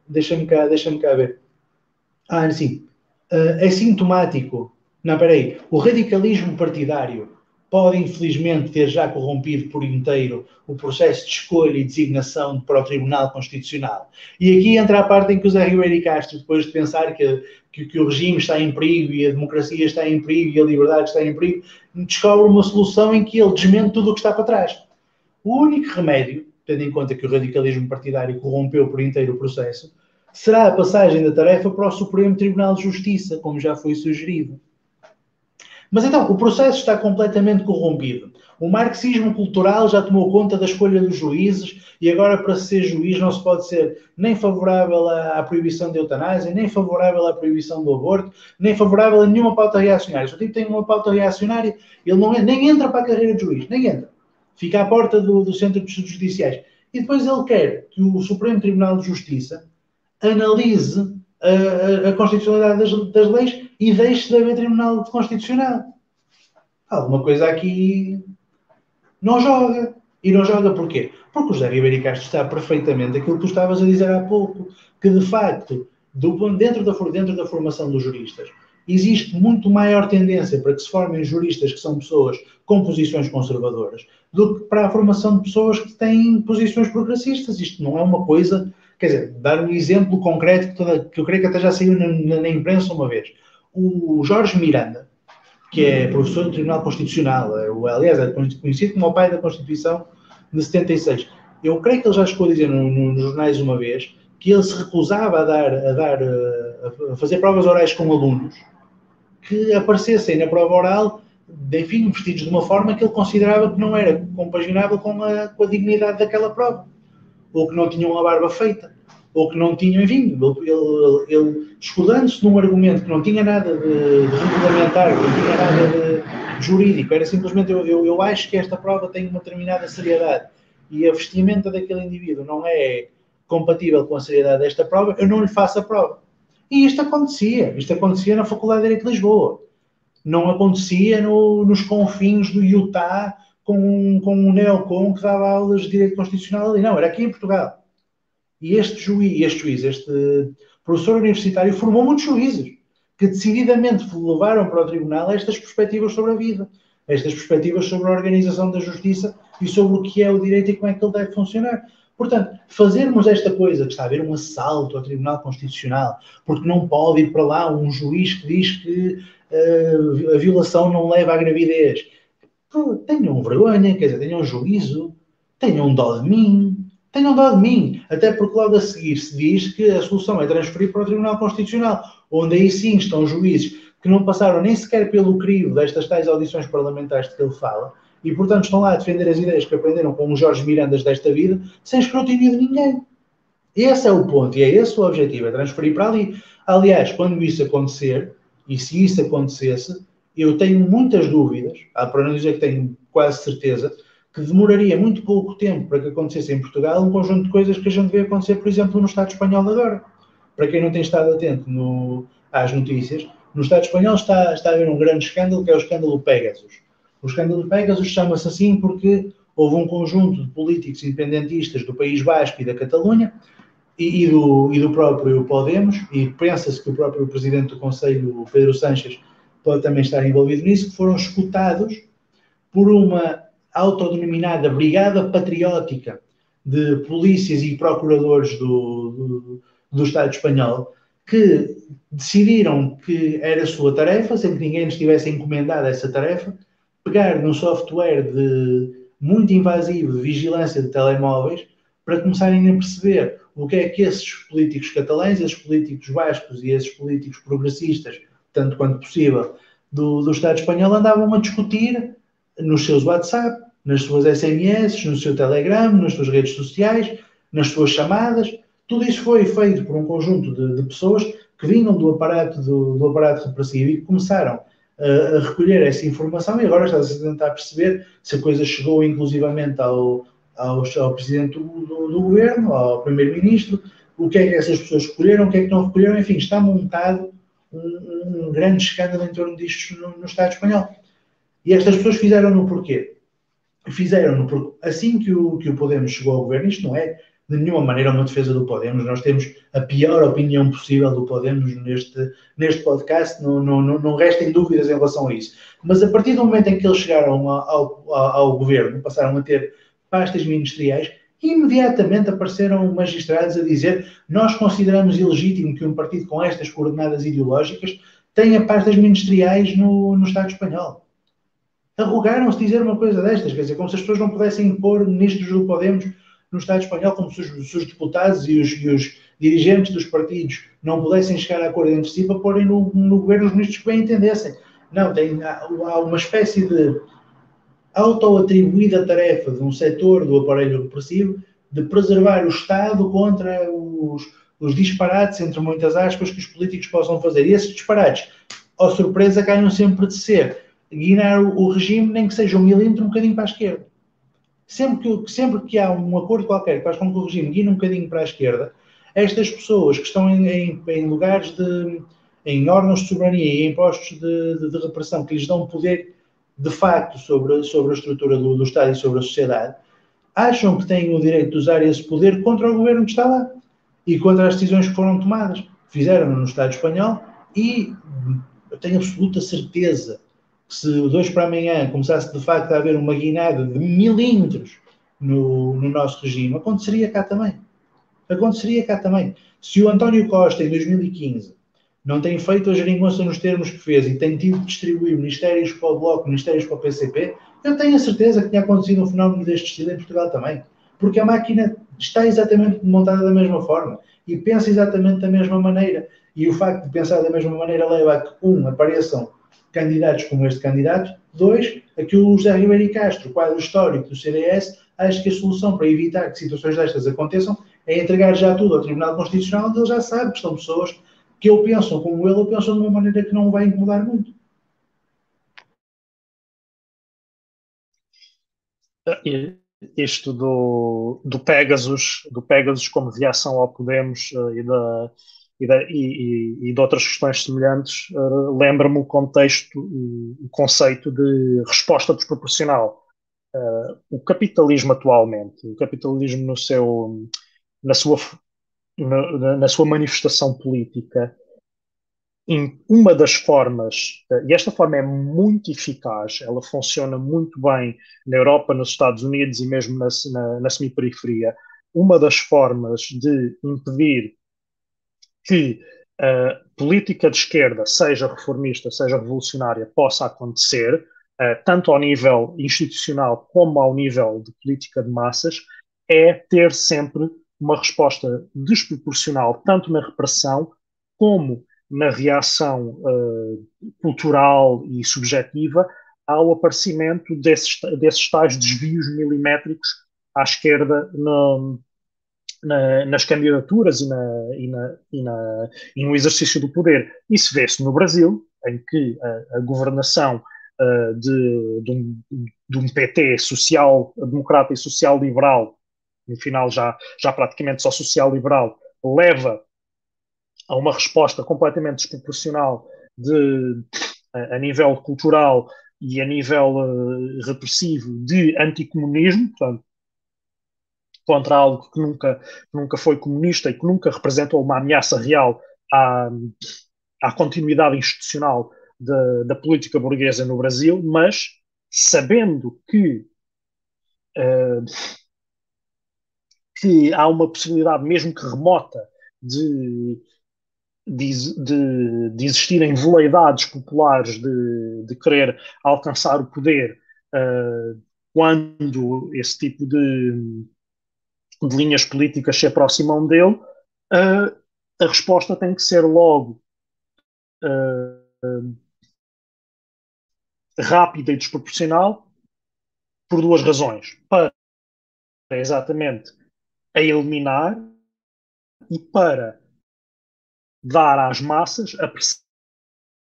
Deixa-me cá, deixa cá ver. Ah, sim. Uh, é sintomático. Não, peraí. O radicalismo partidário pode, infelizmente, ter já corrompido por inteiro o processo de escolha e designação para o Tribunal Constitucional. E aqui entra a parte em que o Zé Ribeiro Castro, depois de pensar que, que, que, o regime está em perigo e a democracia está em perigo e a liberdade está em perigo, descobre uma solução em que ele desmente tudo o que está para trás. O único remédio, tendo em conta que o radicalismo partidário corrompeu por inteiro o processo, será a passagem da tarefa para o Supremo Tribunal de Justiça, como já foi sugerido. Mas então, o processo está completamente corrompido. O marxismo cultural já tomou conta da escolha dos juízes e agora, para ser juiz, não se pode ser nem favorável à, proibição da eutanásia, nem favorável à proibição do aborto, nem favorável a nenhuma pauta reacionária. Se o tipo tem uma pauta reacionária, ele não nem entra para a carreira de juiz, nem entra. Fica à porta do, do Centro de Estudos Judiciais. E depois ele quer que o Supremo Tribunal de Justiça analise a, a, a constitucionalidade das, das leis e deixe de haver Tribunal Constitucional. Alguma coisa aqui não joga. E não joga porquê? Porque o José Ribeiro Castro está perfeitamente aquilo que tu estavas a dizer há pouco, que de facto, do, dentro, da, dentro da formação dos juristas, existe muito maior tendência para que se formem juristas que são pessoas com posições conservadoras do que para a formação de pessoas que têm posições progressistas. Isto não é uma coisa, quer dizer, dar um exemplo concreto que, toda, que eu creio que até já saiu na, na, na imprensa uma vez o Jorge Miranda, que é professor do Tribunal Constitucional, é o, aliás, é conhecido como o pai da Constituição de 76. Eu creio que ele já chegou a dizer no, no, nos jornais uma vez que ele se recusava a dar, a dar, a fazer provas orais com alunos que aparecessem na prova oral, enfim, vestidos de uma forma que ele considerava que não era compaginável com a, com a dignidade daquela prova, ou que não tinham uma barba feita ou que não tinham, enfim, ele, ele, ele escudando-se num argumento que não tinha nada de, de regulamentar, que não tinha nada de, jurídico, era simplesmente eu, eu, eu, acho que esta prova tem uma determinada seriedade e a vestimenta daquele indivíduo não é compatível com a seriedade desta prova, eu não lhe faço a prova. E isto acontecia, isto acontecia na Faculdade de Direito de Lisboa. Não acontecia no, nos confins do Utah com, com um neocon que dava aulas de Direito Constitucional ali. Não, era aqui em Portugal. E este juiz, este juiz, este professor universitário, formou muitos juízes que decididamente levaram para o tribunal estas perspectivas sobre a vida, estas perspectivas sobre a organização da justiça e sobre o que é o direito e como é que ele deve funcionar. Portanto, fazermos esta coisa, que está a haver um assalto ao Tribunal Constitucional, porque não pode ir para lá um juiz que diz que uh, a violação não leva à gravidez. Tenham vergonha, quer dizer, tenham juízo, tenham dó de mim, Tenham dó de mim, até porque logo a seguir se diz que a solução é transferir para o Tribunal Constitucional, onde aí sim estão juízes que não passaram nem sequer pelo crivo destas tais audições parlamentares de que ele fala, e portanto estão lá a defender as ideias que aprenderam com os Jorge Mirandas desta vida, sem escrutínio de ninguém. Esse é o ponto, e é esse o objetivo, é transferir para ali. Aliás, quando isso acontecer, e se isso acontecesse, eu tenho muitas dúvidas, para não dizer que tenho quase certeza, que demoraria muito pouco tempo para que acontecesse em Portugal um conjunto de coisas que a gente vê acontecer, por exemplo, no Estado espanhol agora. Para quem não tem estado atento no, às notícias, no Estado espanhol está, está a haver um grande escândalo, que é o escândalo Pegasus. O escândalo Pegasus chama-se assim porque houve um conjunto de políticos independentistas do País Basco e da Catalunha e, e, do, e do próprio Podemos, e pensa-se que o próprio presidente do Conselho, Pedro Sanches, pode também estar envolvido nisso, que foram escutados por uma autodenominada Brigada Patriótica de polícias e procuradores do, do, do Estado espanhol, que decidiram que era sua tarefa, sem que ninguém lhes tivesse encomendado essa tarefa, pegar num software de muito invasivo de vigilância de telemóveis para começarem a perceber o que é que esses políticos catalães, esses políticos bascos e esses políticos progressistas, tanto quanto possível, do, do Estado espanhol andavam a discutir nos seus WhatsApp, nas suas SMS, no seu Telegram, nas suas redes sociais, nas suas chamadas. Tudo isso foi feito por um conjunto de, de pessoas que vinham do aparato, do, do aparato repressivo e que começaram a, a recolher essa informação e agora está-se a tentar perceber se a coisa chegou inclusivamente ao, ao, ao presidente do, do, do governo, ao primeiro-ministro, o que é que essas pessoas recolheram, o que é que não recolheram, enfim, está montado um, um grande escândalo em torno disto no, no, Estado espanhol. E estas pessoas fizeram-no porquê? Fizeram-no porque assim que o, que o Podemos chegou ao governo, isto não é de nenhuma maneira uma defesa do Podemos. Nós temos a pior opinião possível do Podemos neste, neste podcast, não, não, não, não restem dúvidas em relação a isso. Mas a partir do momento em que eles chegaram ao, ao, ao governo, passaram a ter pastas ministeriais, imediatamente apareceram magistrados a dizer nós consideramos ilegítimo que um partido com estas coordenadas ideológicas tenha pastas ministeriais no, no Estado espanhol. Arrogaram-se dizer uma coisa destas, quer dizer, como se as pessoas não pudessem impor ministros do Podemos no Estado espanhol, como se os, se os deputados e os, e os, dirigentes dos partidos não pudessem chegar a acordo entre si para porem no, no governo os ministros que bem entendessem. Não, tem, há, há uma espécie de auto-atribuída tarefa de um setor do aparelho repressivo de preservar o Estado contra os, os disparates, entre muitas aspas, que os políticos possam fazer. E esses disparates, ó surpresa, caem sempre de ser guinar o, regime, nem que seja um milímetro, um bocadinho para a esquerda. Sempre que, sempre que há um acordo qualquer que faz com que o regime guie um bocadinho para a esquerda, estas pessoas que estão em, em, em lugares de. em órgãos de soberania e em postos de, de, de, repressão que lhes dão poder de facto sobre, sobre a estrutura do, do Estado e sobre a sociedade, acham que têm o direito de usar esse poder contra o governo que está lá e contra as decisões que foram tomadas. Fizeram no Estado espanhol e eu tenho absoluta certeza se de hoje para amanhã começasse de facto a haver uma guinada de milímetros no, no nosso regime, aconteceria cá também. Aconteceria cá também. Se o António Costa, em 2015, não tem feito a geringonça nos termos que fez e tem tido de distribuir ministérios para o Bloco, ministérios para o PCP, eu tenho a certeza que tinha acontecido um fenómeno deste estilo em Portugal também. Porque a máquina está exatamente montada da mesma forma e pensa exatamente da mesma maneira. E o facto de pensar da mesma maneira leva a que, um, apareçam candidatos como este candidato. Dois, aqui o José Ribeiro Castro, quadro histórico do CDS, acho que a solução para evitar que situações destas aconteçam é entregar já tudo ao Tribunal Constitucional, onde ele já sabe que são pessoas que ou pensam como ele ou pensam de uma maneira que não vai incomodar muito. Isto do, do Pegasus, do Pegasus como reação ao Podemos uh, e da e de, e, e de outras questões semelhantes, uh, lembra-me o contexto, o, conceito de resposta desproporcional. Uh, o capitalismo atualmente, o capitalismo no seu, na, sua, na, na sua manifestação política, uma das formas, uh, e esta forma é muito eficaz, ela funciona muito bem na Europa, nos Estados Unidos e mesmo na, na, na semiperiferia, uma das formas de impedir que a política de esquerda, seja reformista, seja revolucionária, possa acontecer, uh, tanto ao nível institucional como ao nível de política de massas, é ter sempre uma resposta desproporcional, tanto na repressão como na reação uh, cultural e subjetiva ao aparecimento desses, desses tais desvios milimétricos à esquerda no, na, nas candidaturas e, na, e, na, e, na, e, no exercício do poder. Isso vê-se no Brasil, em que a, a governação uh, de, de, um, de, um, PT social, democrata e social-liberal, no final já, já praticamente só social-liberal, leva a uma resposta completamente desproporcional de, a, a nível cultural e a nível uh, repressivo de anticomunismo, portanto, contra algo que nunca, nunca foi comunista e que nunca representou uma ameaça real à, à continuidade institucional de, da política burguesa no Brasil, mas sabendo que, uh, que há uma possibilidade, mesmo que remota, de, de, de, de existirem veleidades populares de, de querer alcançar o poder uh, quando esse tipo de, de linhas políticas se aproximam dele, a resposta tem que ser logo rápida e desproporcional por duas razões. Para exatamente a eliminar e para dar às massas a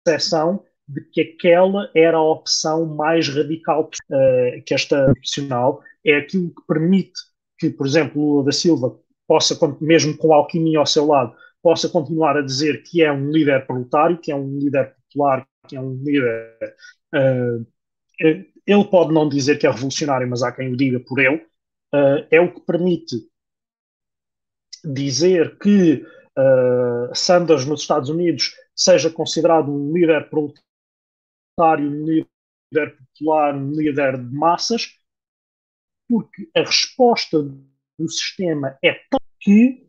percepção de que aquela era a opção mais radical uh, que esta profissional é aquilo que permite que, por exemplo, Lula da Silva possa, mesmo com a alquimia ao seu lado, possa continuar a dizer que é um líder proletário, que é um líder popular, que é um líder. Uh, ele pode não dizer que é revolucionário, mas há quem o diga por ele. Uh, é o que permite dizer que uh, Sanders nos Estados Unidos seja considerado um líder proletário, um líder popular, um líder de massas, porque a resposta do sistema é tão que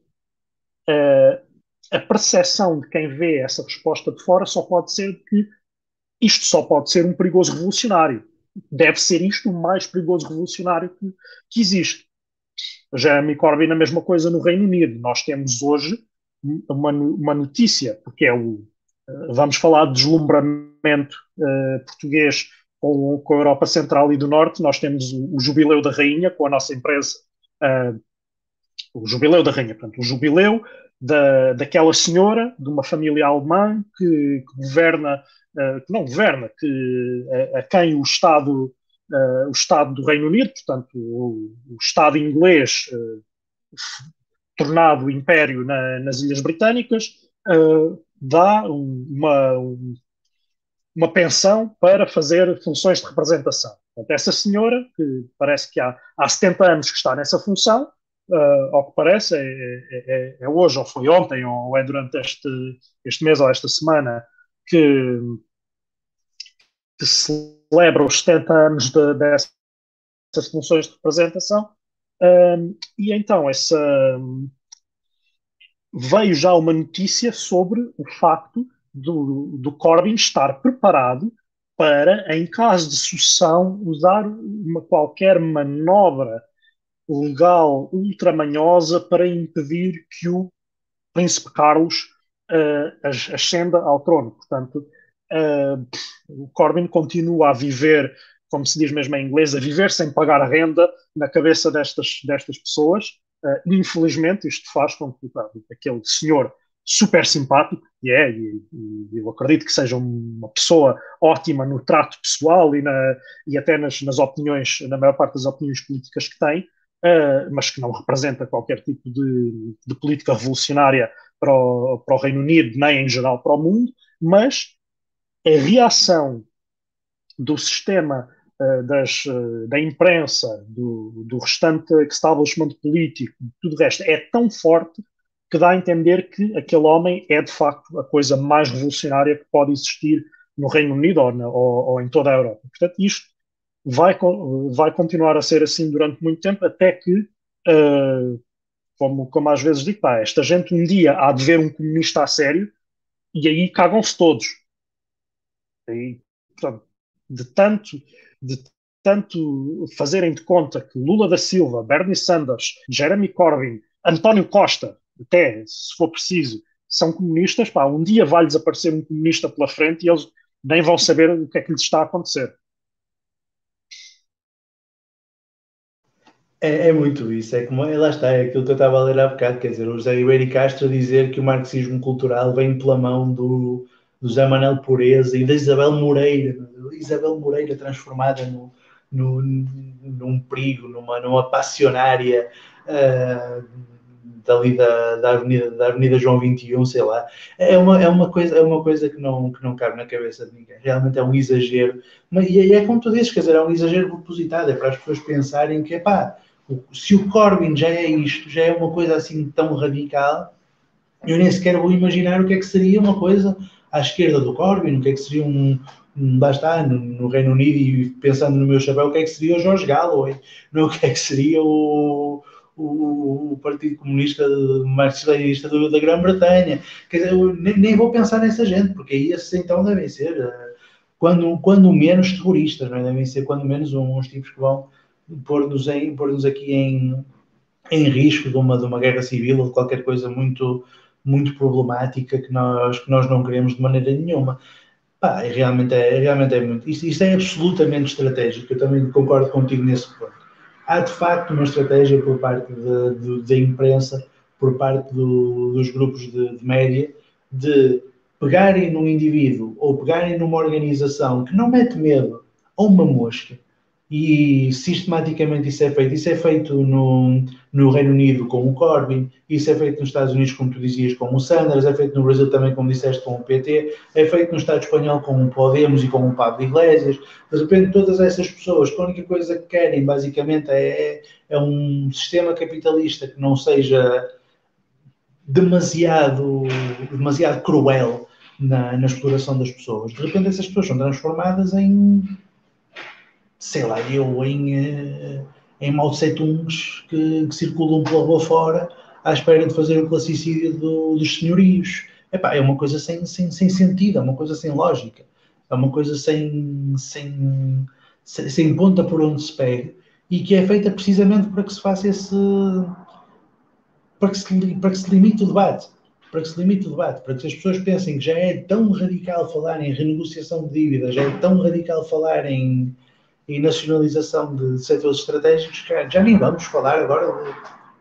uh, a percepção de quem vê essa resposta de fora só pode ser que isto só pode ser um perigoso revolucionário. Deve ser isto o mais perigoso revolucionário que, que existe. Jeremy Corbyn a mesma coisa no Reino Unido. Nós temos hoje uma, uma notícia, porque é o. Eh, vamos falar de deslumbramento uh, português com, com, a Europa Central e do Norte. Nós temos o, o jubileu da Rainha com a nossa empresa. Uh, o jubileu da Rainha, portanto, o jubileu da, daquela senhora de uma família alemã que, que governa, uh, que não governa, que, a, a quem o Estado, uh, o Estado do Reino Unido, portanto, o, o Estado inglês tornado império na, nas Ilhas Britânicas, dá uma, uma pensão para fazer funções de representação. Portanto, essa senhora, que parece que há, há 70 anos que está nessa função, uh, ao que parece, é, é, é, é, hoje, ou foi ontem, ou é durante este, este mês ou esta semana, que, que celebra os 70 anos de, dessas funções de representação. Um, e então, essa, veio já uma notícia sobre o facto do, do Corbyn estar preparado para, em caso de sucessão, usar uma qualquer manobra legal ultramanhosa para impedir que o príncipe Carlos uh, ascenda ao trono. Portanto, uh, o Corbyn continua a viver, como se diz mesmo em inglês, a viver sem pagar renda na cabeça destas, destas pessoas. Uh, infelizmente, isto faz com que aquele senhor super simpático, que é, e, e, eu acredito que seja uma pessoa ótima no trato pessoal e, na, e até nas, nas opiniões, na maior parte das opiniões políticas que tem, uh, mas que não representa qualquer tipo de, de política revolucionária para o, para o, Reino Unido, nem em geral para o mundo, mas a reação do sistema uh, das, uh, da imprensa, do, do restante establishment político, tudo o resto, é tão forte que dá a entender que aquele homem é de facto a coisa mais revolucionária que pode existir no Reino Unido ou, na, ou, ou em toda a Europa. Portanto, isto vai, vai continuar a ser assim durante muito tempo, até que, uh, como, como às vezes digo, pá, esta gente um dia há de ver um comunista a sério e aí cagam-se todos. E, portanto, de tanto, de tanto fazerem de conta que Lula da Silva, Bernie Sanders, Jeremy Corbyn, António Costa, até se for preciso, são comunistas, pá, um dia vai-lhes aparecer um comunista pela frente e eles nem vão saber o que é que lhes está a acontecer. É, é, muito isso, é como, lá está, é aquilo que eu estava a ler há bocado, quer dizer, o José Ribeiro Castro dizer que o marxismo cultural vem pela mão do, do Manuel Pureza e da Isabel Moreira, Isabel Moreira transformada no, no, num perigo, numa, numa passionária uh, dali da, da, Avenida, da Avenida João 21, sei lá. É uma, é uma, coisa, é uma coisa que não, que não cabe na cabeça de ninguém. Realmente é um exagero. Mas, e é como tu dizes, quer dizer, é um exagero propositado, é para as pessoas pensarem que, pá, se o Corbyn já é isto, já é uma coisa assim tão radical, eu nem sequer vou imaginar o que é que seria uma coisa à esquerda do Corbyn, o que é que seria um, lá está, no, no, Reino Unido e pensando no meu chapéu, o que é que seria o George Galloway, não o que é que seria o, o, Partido Comunista Marxista da Grã-Bretanha. Nem, nem, vou pensar nessa gente, porque aí esses então devem ser, uh, quando, quando menos terroristas, não é? devem ser quando menos uns tipos que vão pôr-nos pôr aqui em, em risco de uma, de uma guerra civil ou de qualquer coisa muito, muito problemática que nós, que nós não queremos de maneira nenhuma. Pá, realmente, é, realmente é muito. Isto, isto é absolutamente estratégico, eu também concordo contigo nesse ponto. Há de facto uma estratégia por parte da imprensa, por parte do, dos grupos de, de média, de pegarem num indivíduo ou pegarem numa organização que não mete medo a uma mosca e sistematicamente isso é feito. Isso é feito no, no Reino Unido com o Corbyn, isso é feito nos Estados Unidos, como tu dizias, com o Sanders, é feito no Brasil também, como disseste, com o PT, é feito no Estado espanhol com o Podemos e com o Pablo Iglesias. De repente, todas essas pessoas, a única coisa que querem, basicamente, é, é um sistema capitalista que não seja demasiado, demasiado cruel na, na exploração das pessoas. De repente, essas pessoas são transformadas em sei lá, eu em, eh, em Tungs que, que, circulam pela rua fora à espera de fazer o classicídio do, dos senhorios. Epá, é uma coisa sem, sem, sem sentido, é uma coisa sem lógica, é uma coisa sem, sem, sem, sem ponta por onde se pega e que é feita precisamente para que se faça esse. para que se, para que se limite o debate. Para que se limite o debate, para que as pessoas pensem que já é tão radical falar em renegociação de dívidas, já é tão radical falar em, e nacionalização de setores estratégicos, já nem vamos falar agora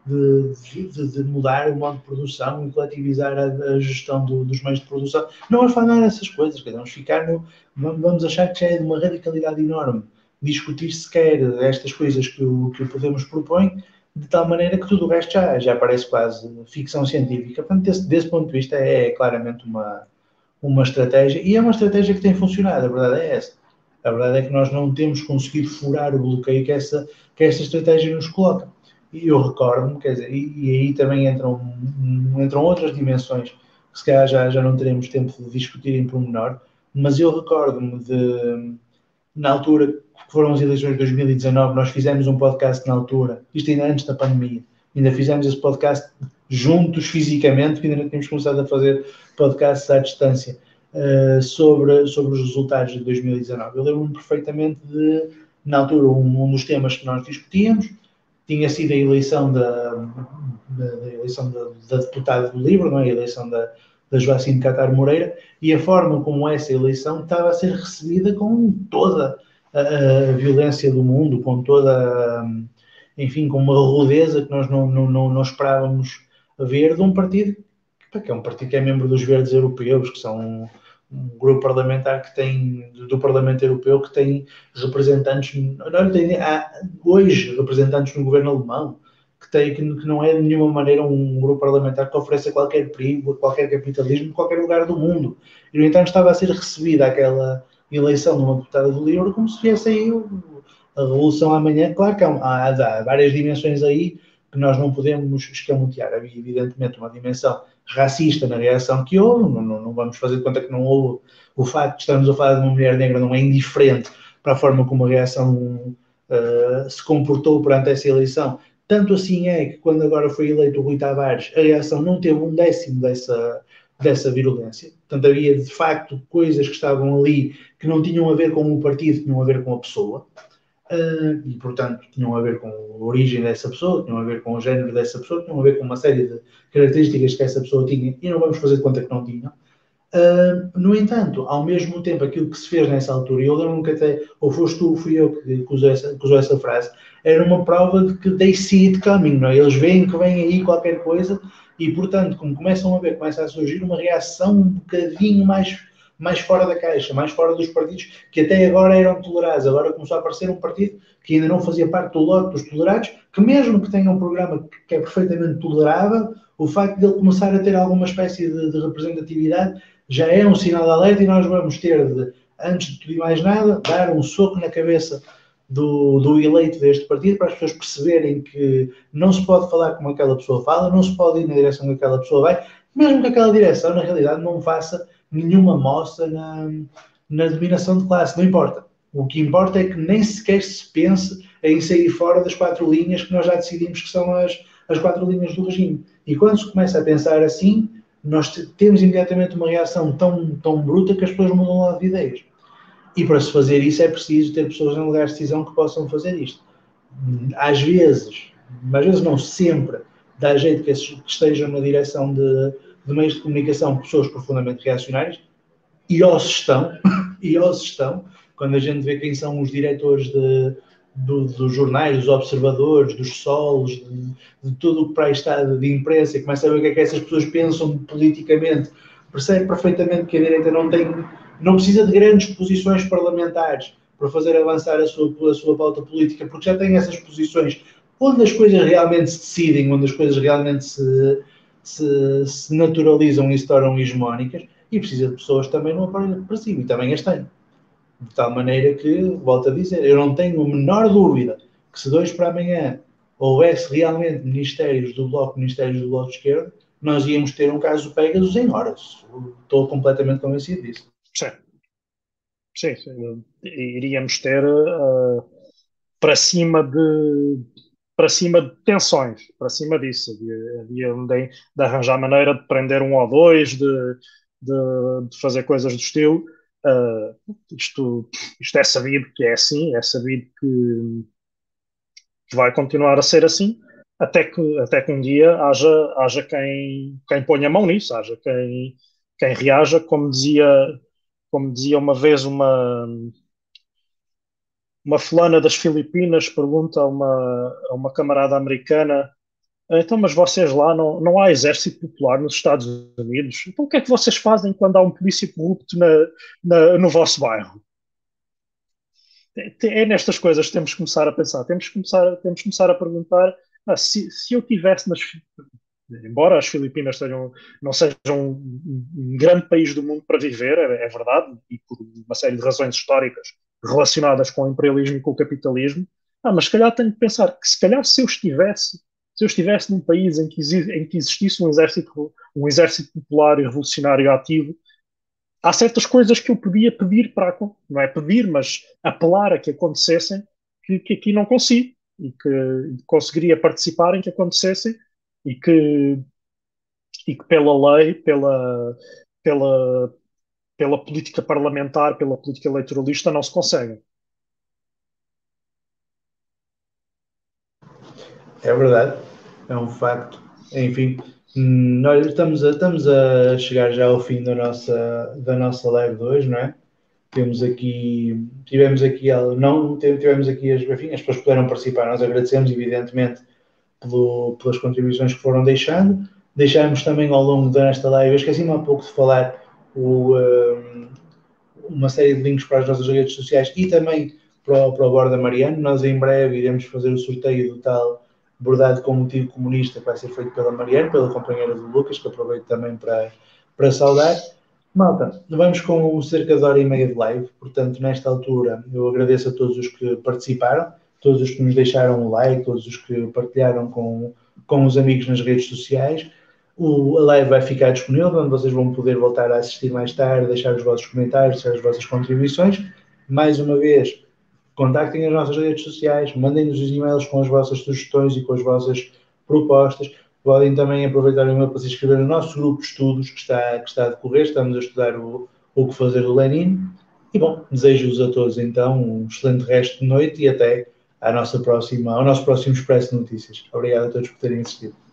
de, de, de, mudar o modo de produção e coletivizar a, a gestão do, dos meios de produção. Não vamos falar dessas coisas, vamos ficar no, vamos achar que já é de uma radicalidade enorme discutir sequer estas coisas que o, que o Podemos propõe, de tal maneira que tudo o resto já, já parece quase ficção científica. Portanto, desse, desse ponto de vista, é claramente uma, uma estratégia, e é uma estratégia que tem funcionado, a verdade é essa. A verdade é que nós não temos conseguido furar o bloqueio que essa, que esta estratégia nos coloca. E eu recordo-me, quer dizer, e, e, aí também entram, entram outras dimensões que se calhar já, já não teremos tempo de discutir em pormenor, mas eu recordo-me de, na altura que foram as eleições de 2019, nós fizemos um podcast na altura, isto ainda antes da pandemia, ainda fizemos esse podcast juntos fisicamente, ainda não tínhamos começado a fazer podcasts à distância. Eh, sobre, sobre os resultados de 2019. Eu lembro-me perfeitamente de, na altura, um, um, dos temas que nós discutíamos tinha sido a eleição da, da, da eleição da, da, deputada do Livro, não é? a eleição da, da Joacine Catar Moreira, e a forma como essa eleição estava a ser recebida com toda a, a violência do mundo, com toda, enfim, com uma rudeza que nós não, não, não, não esperávamos ver de um partido que é um partido que é membro dos Verdes Europeus, que são um grupo parlamentar que tem, do Parlamento Europeu, que tem representantes, não tem, há hoje representantes no governo alemão, que, tem, que, não é de nenhuma maneira um grupo parlamentar que ofereça qualquer perigo, qualquer capitalismo, qualquer lugar do mundo. E, no entanto, estava a ser recebida aquela eleição de uma deputada do Livro como se viesse aí a revolução amanhã. Claro que há, há, há várias dimensões aí que nós não podemos escamotear. Havia, evidentemente, uma dimensão racista na reação que houve, não, não, vamos fazer de conta que não houve. O facto de estarmos a falar de uma mulher negra não é indiferente para a forma como a reação uh, se comportou perante essa eleição. Tanto assim é que, quando agora foi eleito o Rui Tavares, a reação não teve um décimo dessa, dessa virulência. Portanto, havia de facto coisas que estavam ali que não tinham a ver com o partido, tinham a ver com a pessoa. Uh, e, portanto, tinham a ver com a origem dessa pessoa, tinham a ver com o género dessa pessoa, tinham a ver com uma série de características que essa pessoa tinha e não vamos fazer de conta que não tinham. Uh, no entanto, ao mesmo tempo, aquilo que se fez nessa altura, e eu lembro-me que até, ou foste tu, fui eu que, que, usou essa, que usou essa frase, era uma prova de que they see it coming, não é? Eles veem que vem aí qualquer coisa e, portanto, como começam a ver, começa a surgir uma reação um bocadinho mais mais fora da caixa, mais fora dos partidos que até agora eram tolerados. Agora começou a aparecer um partido que ainda não fazia parte do lote dos tolerados, que mesmo que tenha um programa que é perfeitamente tolerável, o facto de ele começar a ter alguma espécie de, de representatividade já é um sinal de alerta e nós vamos ter de, antes de tudo e mais nada, dar um soco na cabeça do, do, eleito deste partido para as pessoas perceberem que não se pode falar como aquela pessoa fala, não se pode ir na direção que aquela pessoa vai, mesmo que aquela direção, na realidade, não faça nenhuma mostra na, na dominação de classe, não importa. O que importa é que nem sequer se pense em sair fora das quatro linhas que nós já decidimos que são as, as quatro linhas do regime. E quando se começa a pensar assim, nós temos imediatamente uma reação tão, tão bruta que as pessoas mudam lá de ideias. E para se fazer isso é preciso ter pessoas em lugares de decisão que possam fazer isto. Às vezes, às vezes não sempre, dá jeito que estejam na direção de, de meios de comunicação pessoas profundamente reacionárias, e os estão, e os estão, quando a gente vê quem são os diretores de, do, dos jornais, dos observadores, dos solos, de, de tudo o que para aí está de imprensa, e começa a ver o que é que essas pessoas pensam politicamente, percebe perfeitamente que a direita não tem, não precisa de grandes posições parlamentares para fazer avançar a sua, a sua pauta política, porque já tem essas posições onde as coisas realmente se decidem, onde as coisas realmente se, se, se naturalizam e se tornam hegemónicas, e precisa de pessoas também no aparelho repressivo, e também as tem. De tal maneira que, volto a dizer, eu não tenho a menor dúvida que se dois para amanhã houvesse realmente ministérios do Bloco, ministérios do Bloco de Esquerda, nós íamos ter um caso Pegasus em horas. Estou completamente convencido disso. Sim. Sim, sim. iríamos ter uh, para cima de para cima de tensões, para cima disso. Havia, havia de, de arranjar maneira de prender um ou dois, de, de, de fazer coisas do estilo. Uh, isto, isto é sabido que é assim, é sabido que vai continuar a ser assim, até que, até que um dia haja, haja quem, quem ponha a mão nisso, haja quem, quem reaja, como dizia, como dizia uma vez uma, uma fulana das Filipinas pergunta a uma, a uma camarada americana então, mas vocês lá não, não há exército popular nos Estados Unidos? Então, o que é que vocês fazem quando há um polícia corrupto na, na, no vosso bairro? É, nestas coisas que temos que começar a pensar. Temos que começar, temos que começar a perguntar ah, se, se eu tivesse nas embora as Filipinas sejam, não sejam um grande país do mundo para viver, é, é, verdade, e por uma série de razões históricas relacionadas com o imperialismo e com o capitalismo, ah, mas se calhar tenho que pensar que se calhar se eu estivesse se eu estivesse num país em que, em que existisse um exército, um exército popular e revolucionário ativo, há certas coisas que eu podia pedir para, não é pedir, mas apelar a que acontecessem, que, que aqui não consigo, e que conseguiria participar em que acontecessem, e que, e que pela lei, pela, pela, pela política parlamentar, pela política eleitoralista, não se conseguem. É verdade, é um facto. Enfim, nós estamos a, estamos a chegar já ao fim da nossa, da nossa live de hoje, não é? Temos aqui, tivemos aqui, não tivemos aqui as, enfim, as pessoas puderam participar, nós agradecemos, evidentemente, pelo, pelas contribuições que foram deixando. Deixamos também ao longo desta live, eu esqueci-me há pouco de falar, o, um, uma série de links para as nossas redes sociais e também para, para o Borda Mariano. Nós em breve iremos fazer o sorteio do tal bordado com motivo comunista que vai ser feito pela Mariana, pela companheira do Lucas, que aproveito também para, para saudar. Malta, vamos com cerca de hora e meia de live, portanto, nesta altura, eu agradeço a todos os que participaram, todos os que nos deixaram o like, todos os que partilharam com, com os amigos nas redes sociais. O, a live vai ficar disponível, onde vocês vão poder voltar a assistir mais tarde, deixar os vossos comentários, deixar as vossas contribuições. Mais uma vez, contactem as nossas redes sociais, mandem-nos os e-mails com as vossas sugestões e com as vossas propostas. Podem também aproveitar o e-mail para se inscrever no nosso grupo de estudos que está, que está a decorrer. Estamos a estudar o, o que fazer do Lenin. E bom, desejo-vos a todos então um excelente resto de noite e até à nossa próxima, ao nosso próximo Expresso Notícias. Obrigado a todos por terem assistido.